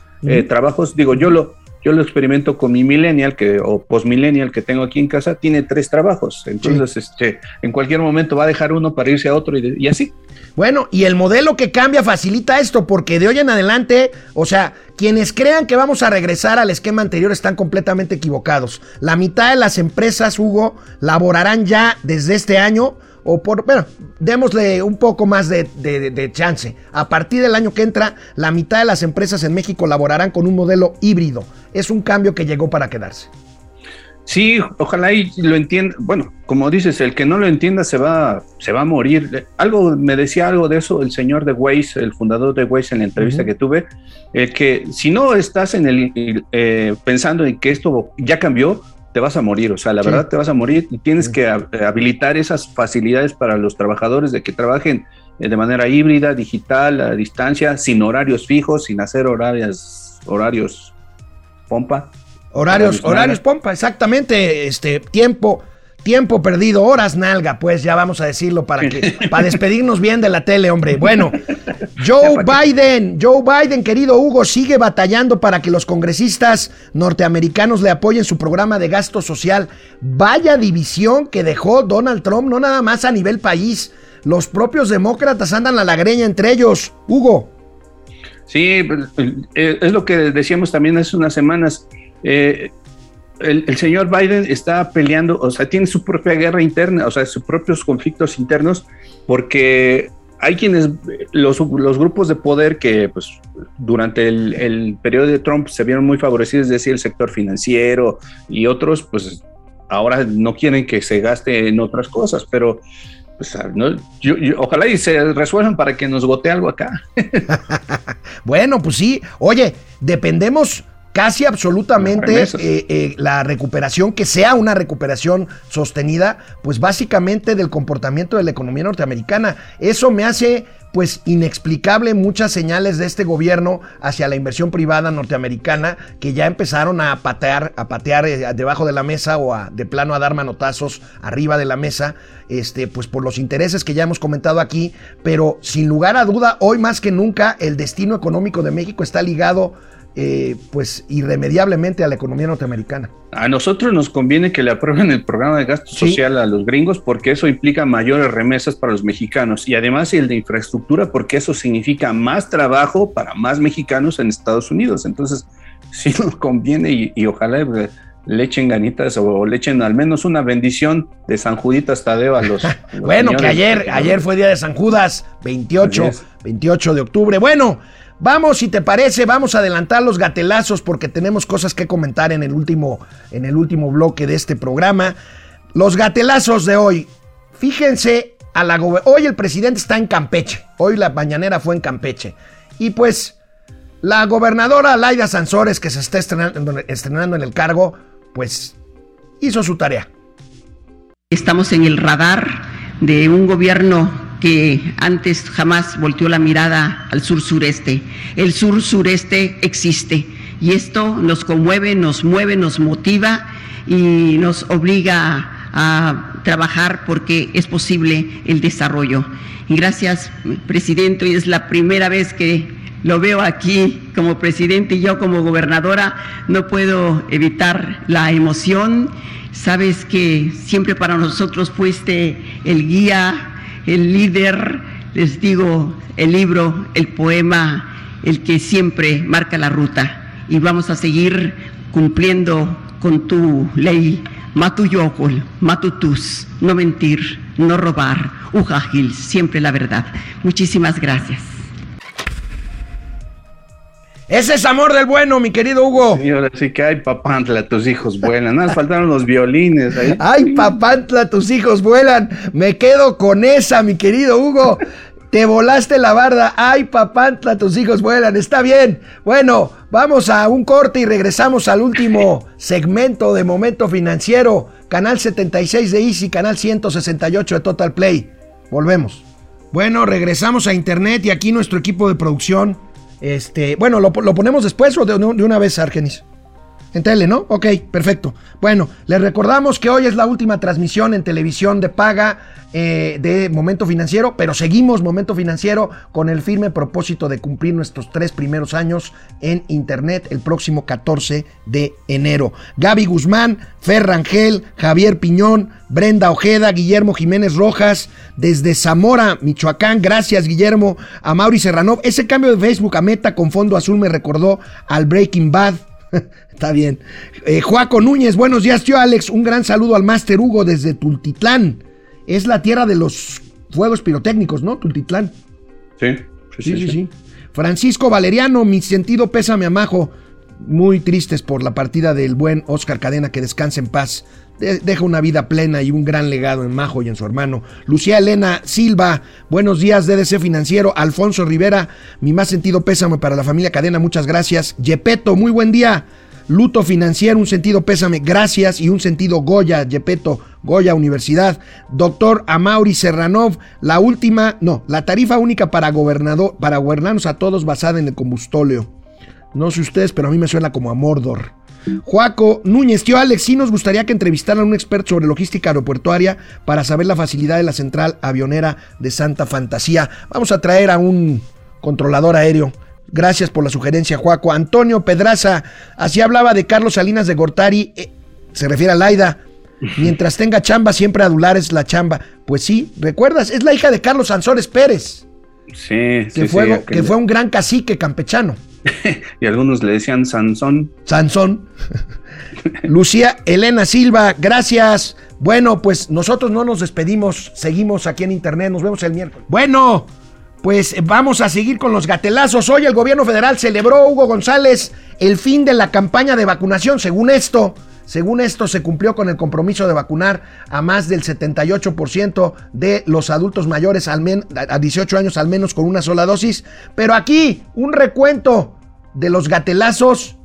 trabajos. Digo, yo lo, yo lo experimento con mi millennial que, o postmillennial que tengo aquí en casa, tiene tres trabajos. Entonces, este, en cualquier momento va a dejar uno para irse a otro y, de- y así. Bueno, y el modelo que cambia facilita esto, porque de hoy en adelante, o sea, quienes crean que vamos a regresar al esquema anterior están completamente equivocados. La mitad de las empresas, Hugo, laborarán ya desde este año, o por, bueno, démosle un poco más de, de- de chance. A partir del año que entra, la mitad de las empresas en México laborarán con un modelo híbrido. Es un cambio que llegó para quedarse. Sí, ojalá y lo entienda. Bueno, como dices, el que no lo entienda se va, se va a morir. Algo me decía algo de eso el señor de Waze, el fundador de Waze en la entrevista que tuve, eh, que si no estás en el eh, pensando en que esto ya cambió, te vas a morir. O sea, la Sí. verdad te vas a morir y tienes Sí. que ha- habilitar esas facilidades para los trabajadores de que trabajen eh, de manera híbrida, digital, a distancia, sin horarios fijos, sin hacer horarios, horarios pompa. Horarios, horarios pompa, exactamente, este tiempo, Tiempo perdido, horas nalga, pues ya vamos a decirlo para que para despedirnos bien de la tele, hombre. Bueno, Joe Biden, Joe Biden, querido Hugo, sigue batallando para que los congresistas norteamericanos le apoyen su programa de gasto social. Vaya división que dejó Donald Trump, no nada más a nivel país. Los propios demócratas andan a la greña entre ellos. Hugo. Sí, pues, eh, es lo que decíamos también hace unas semanas. Eh, el, señor Biden está peleando, o sea, tiene su propia guerra interna, o sea, sus propios conflictos internos, porque hay quienes, los, grupos de poder que pues, durante el, periodo de Trump se vieron muy favorecidos, es decir, el sector financiero y otros, pues ahora no quieren que se gaste en otras cosas, pero pues, ojalá y se resuelvan para que nos gote algo acá. bueno, pues sí, oye, dependemos casi absolutamente eh, eh, la recuperación, que sea una recuperación sostenida, pues básicamente del comportamiento de la economía norteamericana. Eso me hace pues inexplicable muchas señales de este gobierno hacia la inversión privada norteamericana que ya empezaron a patear, a patear eh, debajo de la mesa o a, de plano a dar manotazos arriba de la mesa, este, pues por los intereses que ya hemos comentado aquí, pero sin lugar a duda, hoy más que nunca el destino económico de México está ligado eh, pues irremediablemente a la economía norteamericana. A nosotros nos conviene que le aprueben el programa de gasto social a los gringos porque eso implica mayores remesas para los mexicanos y además el de infraestructura porque eso significa más trabajo para más mexicanos en Estados Unidos. Entonces, sí nos conviene y, ojalá le echen ganitas o le echen al menos una bendición de San Juditas Tadeo a los... bueno, que ayer, ayer fue día de San Judas, 28, 28 de octubre. Bueno, Vamos, si te parece, vamos a adelantar los gatelazos porque tenemos cosas que comentar en el último, en el último bloque de este programa. Los gatelazos de hoy. Fíjense, a la hoy el presidente está en Campeche. Hoy la mañanera fue en Campeche. Y pues la gobernadora Laida Sansores, que se está estrenando, estrenando en el cargo, pues hizo su tarea. Estamos en el radar de un gobierno que antes jamás volteó la mirada al sur-sureste. El sur-sureste existe y esto nos conmueve, nos mueve, nos motiva y nos obliga a trabajar porque es posible el desarrollo. Gracias, presidente, y es la primera vez que lo veo aquí como presidente y yo como gobernadora, no puedo evitar la emoción. Sabes que siempre para nosotros fuiste el guía, el líder, les digo, el libro, el poema, el que siempre marca la ruta. Y vamos a seguir cumpliendo con tu ley, matuyokol, matutus, no mentir, no robar, ujajil, siempre la verdad. Muchísimas gracias. Ese es amor del bueno, mi querido Hugo. Señora, sí que ay, papantla, tus hijos vuelan. Nada, faltaron los violines. Ahí. Ay, papantla, tus hijos vuelan. Me quedo con esa, mi querido Hugo. Te volaste la barda. Ay, papantla, tus hijos vuelan. Está bien. Bueno, vamos a un corte y regresamos al último segmento de Momento Financiero. Canal 76 de Easy, canal 168 de Total Play. Volvemos. Bueno, regresamos a internet y aquí nuestro equipo de producción este, bueno, ¿lo, ponemos después o de una vez, Argenis? En tele, ¿no? Ok, perfecto. Bueno, les recordamos que hoy es la última transmisión en televisión de paga eh, de Momento Financiero, pero seguimos Momento Financiero con el firme propósito de cumplir nuestros tres primeros años en Internet el próximo 14 de enero. Gaby Guzmán, Fer Rangel, Javier Piñón, Brenda Ojeda, Guillermo Jiménez Rojas, desde Zamora, Michoacán. Gracias, Guillermo. A Mauri Serrano. Ese cambio de Facebook a Meta con fondo azul me recordó al Breaking Bad. Está bien. Eh, Joaco Núñez, buenos días, tío Alex. Un gran saludo al Máster Hugo desde Tultitlán es la tierra de los fuegos pirotécnicos, ¿no? Tultitlán. Sí, sí, sí. sí, Francisco Valeriano, mi sentido pésame a Majo. Muy tristes por la partida del buen Oscar Cadena, que descanse en paz. Deja una vida plena y un gran legado en Majo y en su hermano. Lucía Elena Silva, buenos días, DDC Financiero. Alfonso Rivera, mi más sentido pésame para la familia Cadena, muchas gracias. Yepeto, muy buen día. Luto financiero, un sentido pésame, gracias y un sentido Goya, Yepeto, Goya Universidad. Doctor Amauri Serranov, la última, no, la tarifa única para gobernador, para gobernarnos a todos basada en el combustóleo. No sé ustedes, pero a mí me suena como a Mordor. Juaco Núñez, tío Alex, sí nos gustaría que entrevistaran a un experto sobre logística aeroportuaria para saber la facilidad de la central avionera de Santa Fantasía. Vamos a traer a un controlador aéreo. Gracias por la sugerencia, Juaco. Antonio Pedraza, así hablaba de Carlos Salinas de Gortari, eh, se refiere a Laida. Mientras tenga chamba, siempre adular es la chamba. Pues sí, ¿recuerdas? Es la hija de Carlos Sansores Pérez. Sí, que, sí, fue, sí, que fue un gran cacique campechano. y algunos le decían Sansón. Sansón. Lucía Elena Silva, gracias. Bueno, pues nosotros no nos despedimos, seguimos aquí en internet, nos vemos el miércoles. Bueno, pues vamos a seguir con los gatelazos. Hoy el gobierno federal celebró, Hugo González, el fin de la campaña de vacunación. Según esto, según esto se cumplió con el compromiso de vacunar a más del 78% de los adultos mayores a 18 años al menos con una sola dosis. Pero aquí un recuento de los gatelazos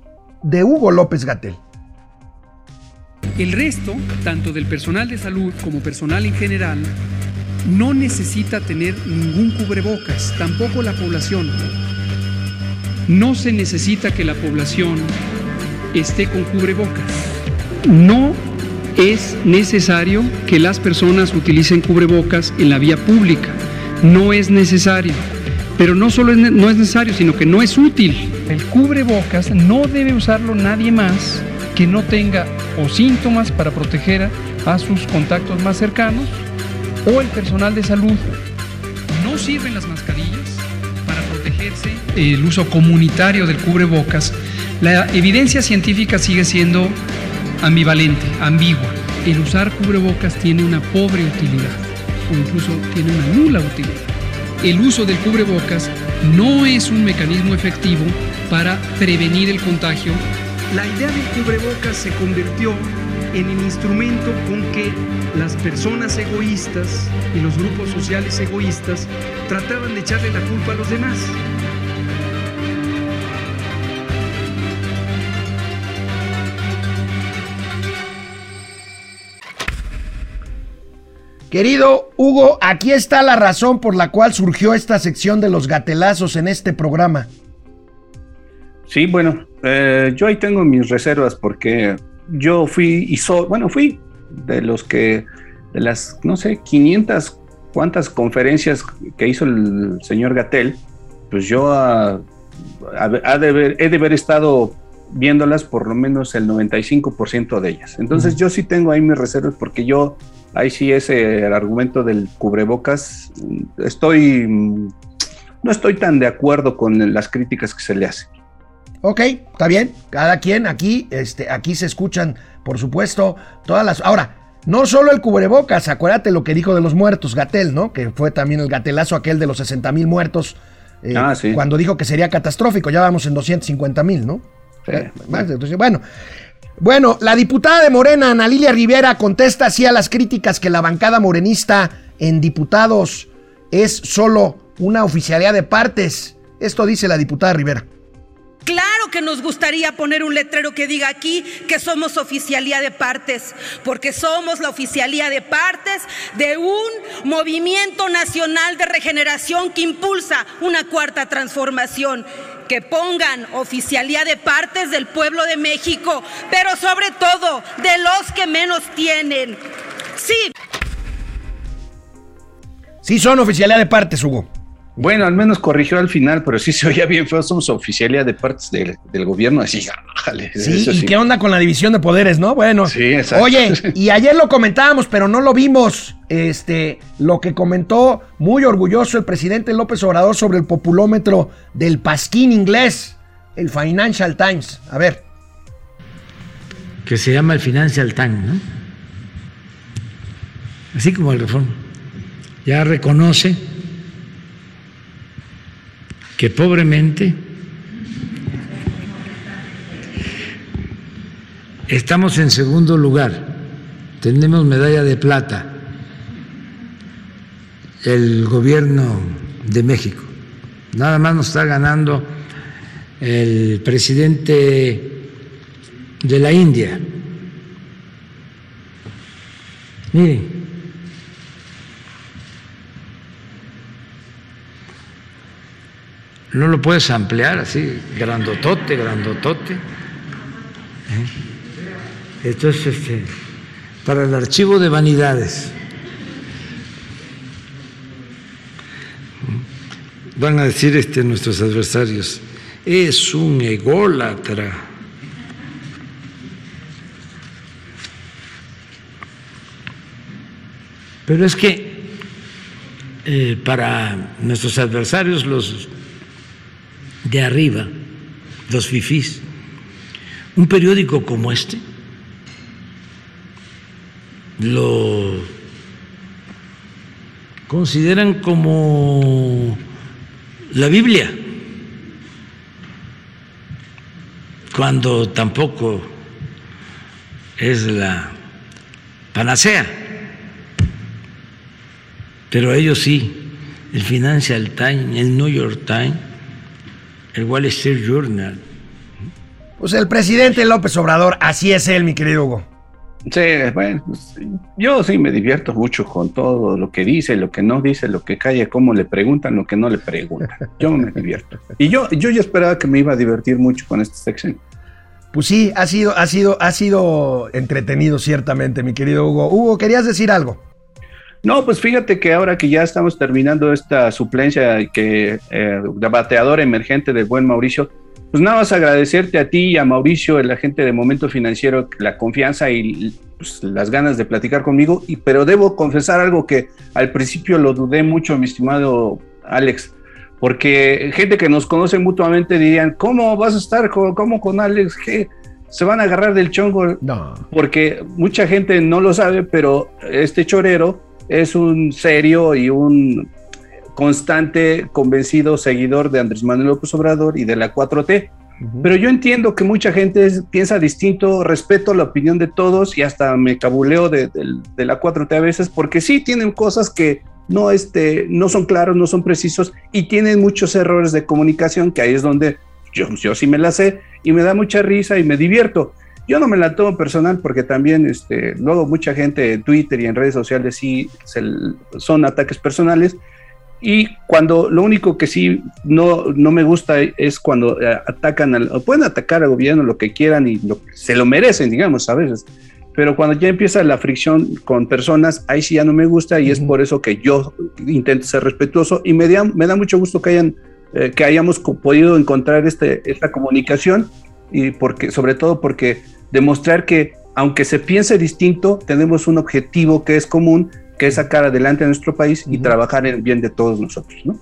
de Hugo López Gatel. El resto, tanto del personal de salud como personal en general, no necesita tener ningún cubrebocas, tampoco la población. No se necesita que la población esté con cubrebocas. No es necesario que las personas utilicen cubrebocas en la vía pública. No es necesario. Pero no solo no es necesario, sino que no es útil. El cubrebocas no debe usarlo nadie más que no tenga o síntomas para proteger a sus contactos más cercanos o el personal de salud. No sirven las mascarillas para protegerse. El uso comunitario del cubrebocas. La evidencia científica sigue siendo ambivalente, ambigua. El usar cubrebocas tiene una pobre utilidad o incluso tiene una nula utilidad. El uso del cubrebocas no es un mecanismo efectivo para prevenir el contagio. La idea del cubrebocas se convirtió en el instrumento con que las personas egoístas y los grupos sociales egoístas trataban de echarle la culpa a los demás. Querido Hugo, aquí está la razón por la cual surgió esta sección de los gatelazos en este programa. Sí, bueno, eh, yo ahí tengo mis reservas porque yo fui y so, bueno, fui de los que, de las, no sé, 500 cuántas conferencias que hizo el señor Gatel, pues yo de he de haber estado viéndolas por lo menos el 95% de ellas. Entonces yo sí tengo ahí mis reservas porque yo, ahí sí ese el argumento del cubrebocas, estoy, no estoy tan de acuerdo con las críticas que se le hacen. Ok, está bien. Cada quien aquí, este, aquí se escuchan, por supuesto, todas las. Ahora, no solo el cubrebocas, acuérdate lo que dijo de los muertos, Gatel, ¿no? Que fue también el gatelazo aquel de los 60 mil muertos. eh, Ah, sí. Cuando dijo que sería catastrófico, ya vamos en 250 mil, ¿no? Sí, Eh, entonces, bueno. Bueno, la diputada de Morena, Ana Lilia Rivera, contesta así a las críticas que la bancada morenista en diputados es solo una oficialidad de partes. Esto dice la diputada Rivera. Claro que nos gustaría poner un letrero que diga aquí que somos oficialía de partes, porque somos la oficialía de partes de un movimiento nacional de regeneración que impulsa una cuarta transformación. Que pongan oficialía de partes del pueblo de México, pero sobre todo de los que menos tienen. Sí, Sí son oficialidad de partes, Hugo. Bueno, al menos corrigió al final, pero sí se oía bien feo. Somos oficialidad de partes del, del gobierno. Así, jale, Sí, eso ¿y qué onda con la división de poderes, no? Bueno. Sí, exacto. Oye, y ayer lo comentábamos, pero no lo vimos. Este, lo que comentó muy orgulloso el presidente López Obrador sobre el populómetro del pasquín inglés, el Financial Times. A ver. que se llama el Financial Times, ¿no? Así como el Reforma. Ya reconoce que pobremente estamos en segundo lugar, tenemos medalla de plata, el gobierno de México. Nada más nos está ganando el presidente de la India. Miren, no lo puedes ampliar así, grandotote, grandotote. Entonces, este, para el archivo de vanidades. Van a decir este, nuestros adversarios, es un ególatra. Pero es que eh, para nuestros adversarios, los de arriba, los fifís, un periódico como este lo consideran como la Biblia, cuando tampoco es la panacea. Pero ellos sí, el Financial Times, el New York Times, el Wall Street Journal. Pues el presidente López Obrador, así es él, mi querido Hugo. Sí, bueno, pues, yo sí me divierto mucho con todo lo que dice, lo que no dice, lo que calla, cómo le preguntan, lo que no le preguntan. Yo me divierto. Y yo, yo ya esperaba que me iba a divertir mucho con esta sección. Pues sí, ha sido, ha sido, ha sido entretenido ciertamente, mi querido Hugo. Hugo, ¿querías decir algo? No, pues fíjate que ahora que ya estamos terminando esta suplencia que eh, de bateador emergente del buen Mauricio, pues nada más agradecerte a ti y a Mauricio, el agente de Momento Financiero, la confianza y pues, las ganas de platicar conmigo. Y, pero debo confesar algo que al principio lo dudé mucho, mi estimado Alex, porque gente que nos conoce mutuamente dirían, ¿cómo vas a estar con, cómo con Alex? ¿Qué? ¿Se van a agarrar del chongo? No. Porque mucha gente no lo sabe, pero este chorero es un serio y un constante, convencido seguidor de Andrés Manuel López Obrador y de la 4T. Pero yo entiendo que mucha gente piensa distinto, respeto la opinión de todos y hasta me cabuleo de, de, la 4T a veces porque sí tienen cosas que no, este, no son claros, no son precisos y tienen muchos errores de comunicación que ahí es donde yo, yo sí me la sé y me da mucha risa y me divierto. Yo no me la tomo personal porque también este, luego mucha gente en Twitter y en redes sociales sí son ataques personales. Y cuando lo único que sí no, no me gusta es cuando eh, atacan, al, pueden atacar al gobierno lo que quieran y lo, se lo merecen, digamos, a veces. Pero cuando ya empieza la fricción con personas, ahí sí ya no me gusta y es por eso que yo intento ser respetuoso y me da, me da mucho gusto que hayan eh, que hayamos podido encontrar este, esta comunicación y porque, sobre todo porque demostrar que aunque se piense distinto, tenemos un objetivo que es común, que es sacar adelante a nuestro país y trabajar en el bien de todos nosotros. ¿no?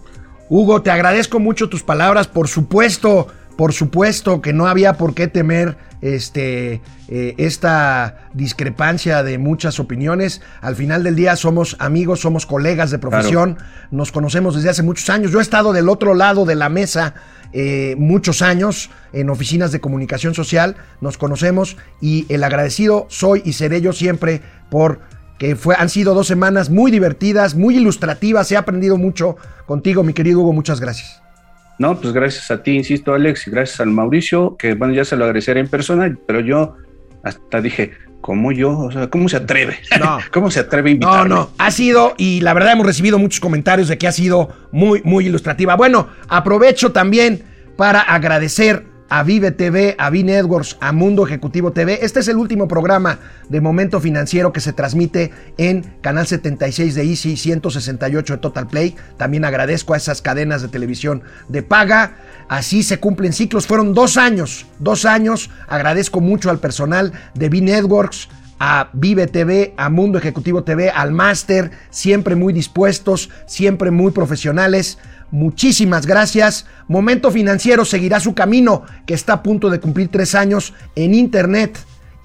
Hugo, te agradezco mucho tus palabras. Por supuesto, por supuesto que no había por qué temer este, eh, esta discrepancia de muchas opiniones. Al final del día somos amigos, somos colegas de profesión, nos conocemos desde hace muchos años. Yo he estado del otro lado de la mesa eh, muchos años en oficinas de comunicación social, nos conocemos y el agradecido soy y seré yo siempre por que fue, han sido dos semanas muy divertidas, muy ilustrativas, he aprendido mucho contigo, mi querido Hugo, muchas gracias. No, pues gracias a ti, insisto, Alex, y gracias al Mauricio, que bueno, ya se lo agradeceré en persona, pero yo hasta dije, ¿cómo yo? O sea, ¿cómo se atreve? No. ¿Cómo se atreve a invitarme? No, no, ha sido, y la verdad hemos recibido muchos comentarios de que ha sido muy, muy ilustrativa. Bueno, aprovecho también para agradecer a Vive TV, a V Networks, a Mundo Ejecutivo TV. Este es el último programa de Momento Financiero que se transmite en Canal 76 de Easy, 168 de Total Play. También agradezco a esas cadenas de televisión de paga. Así se cumplen ciclos. Fueron dos años, dos años. Agradezco mucho al personal de V Networks, a Vive TV, a Mundo Ejecutivo TV, al Máster, siempre muy dispuestos, siempre muy profesionales. Muchísimas gracias. Momento Financiero seguirá su camino, que está a punto de cumplir tres años en Internet.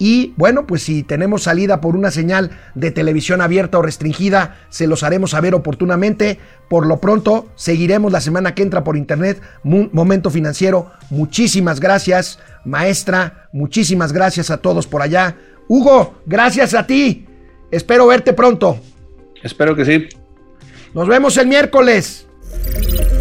Y bueno, pues si tenemos salida por una señal de televisión abierta o restringida, se los haremos saber oportunamente. Por lo pronto, seguiremos la semana que entra por Internet. Momento Financiero, muchísimas gracias, maestra. Muchísimas gracias a todos por allá. Hugo, gracias a ti. Espero verte pronto. Espero que sí. Nos vemos el miércoles. Thank you.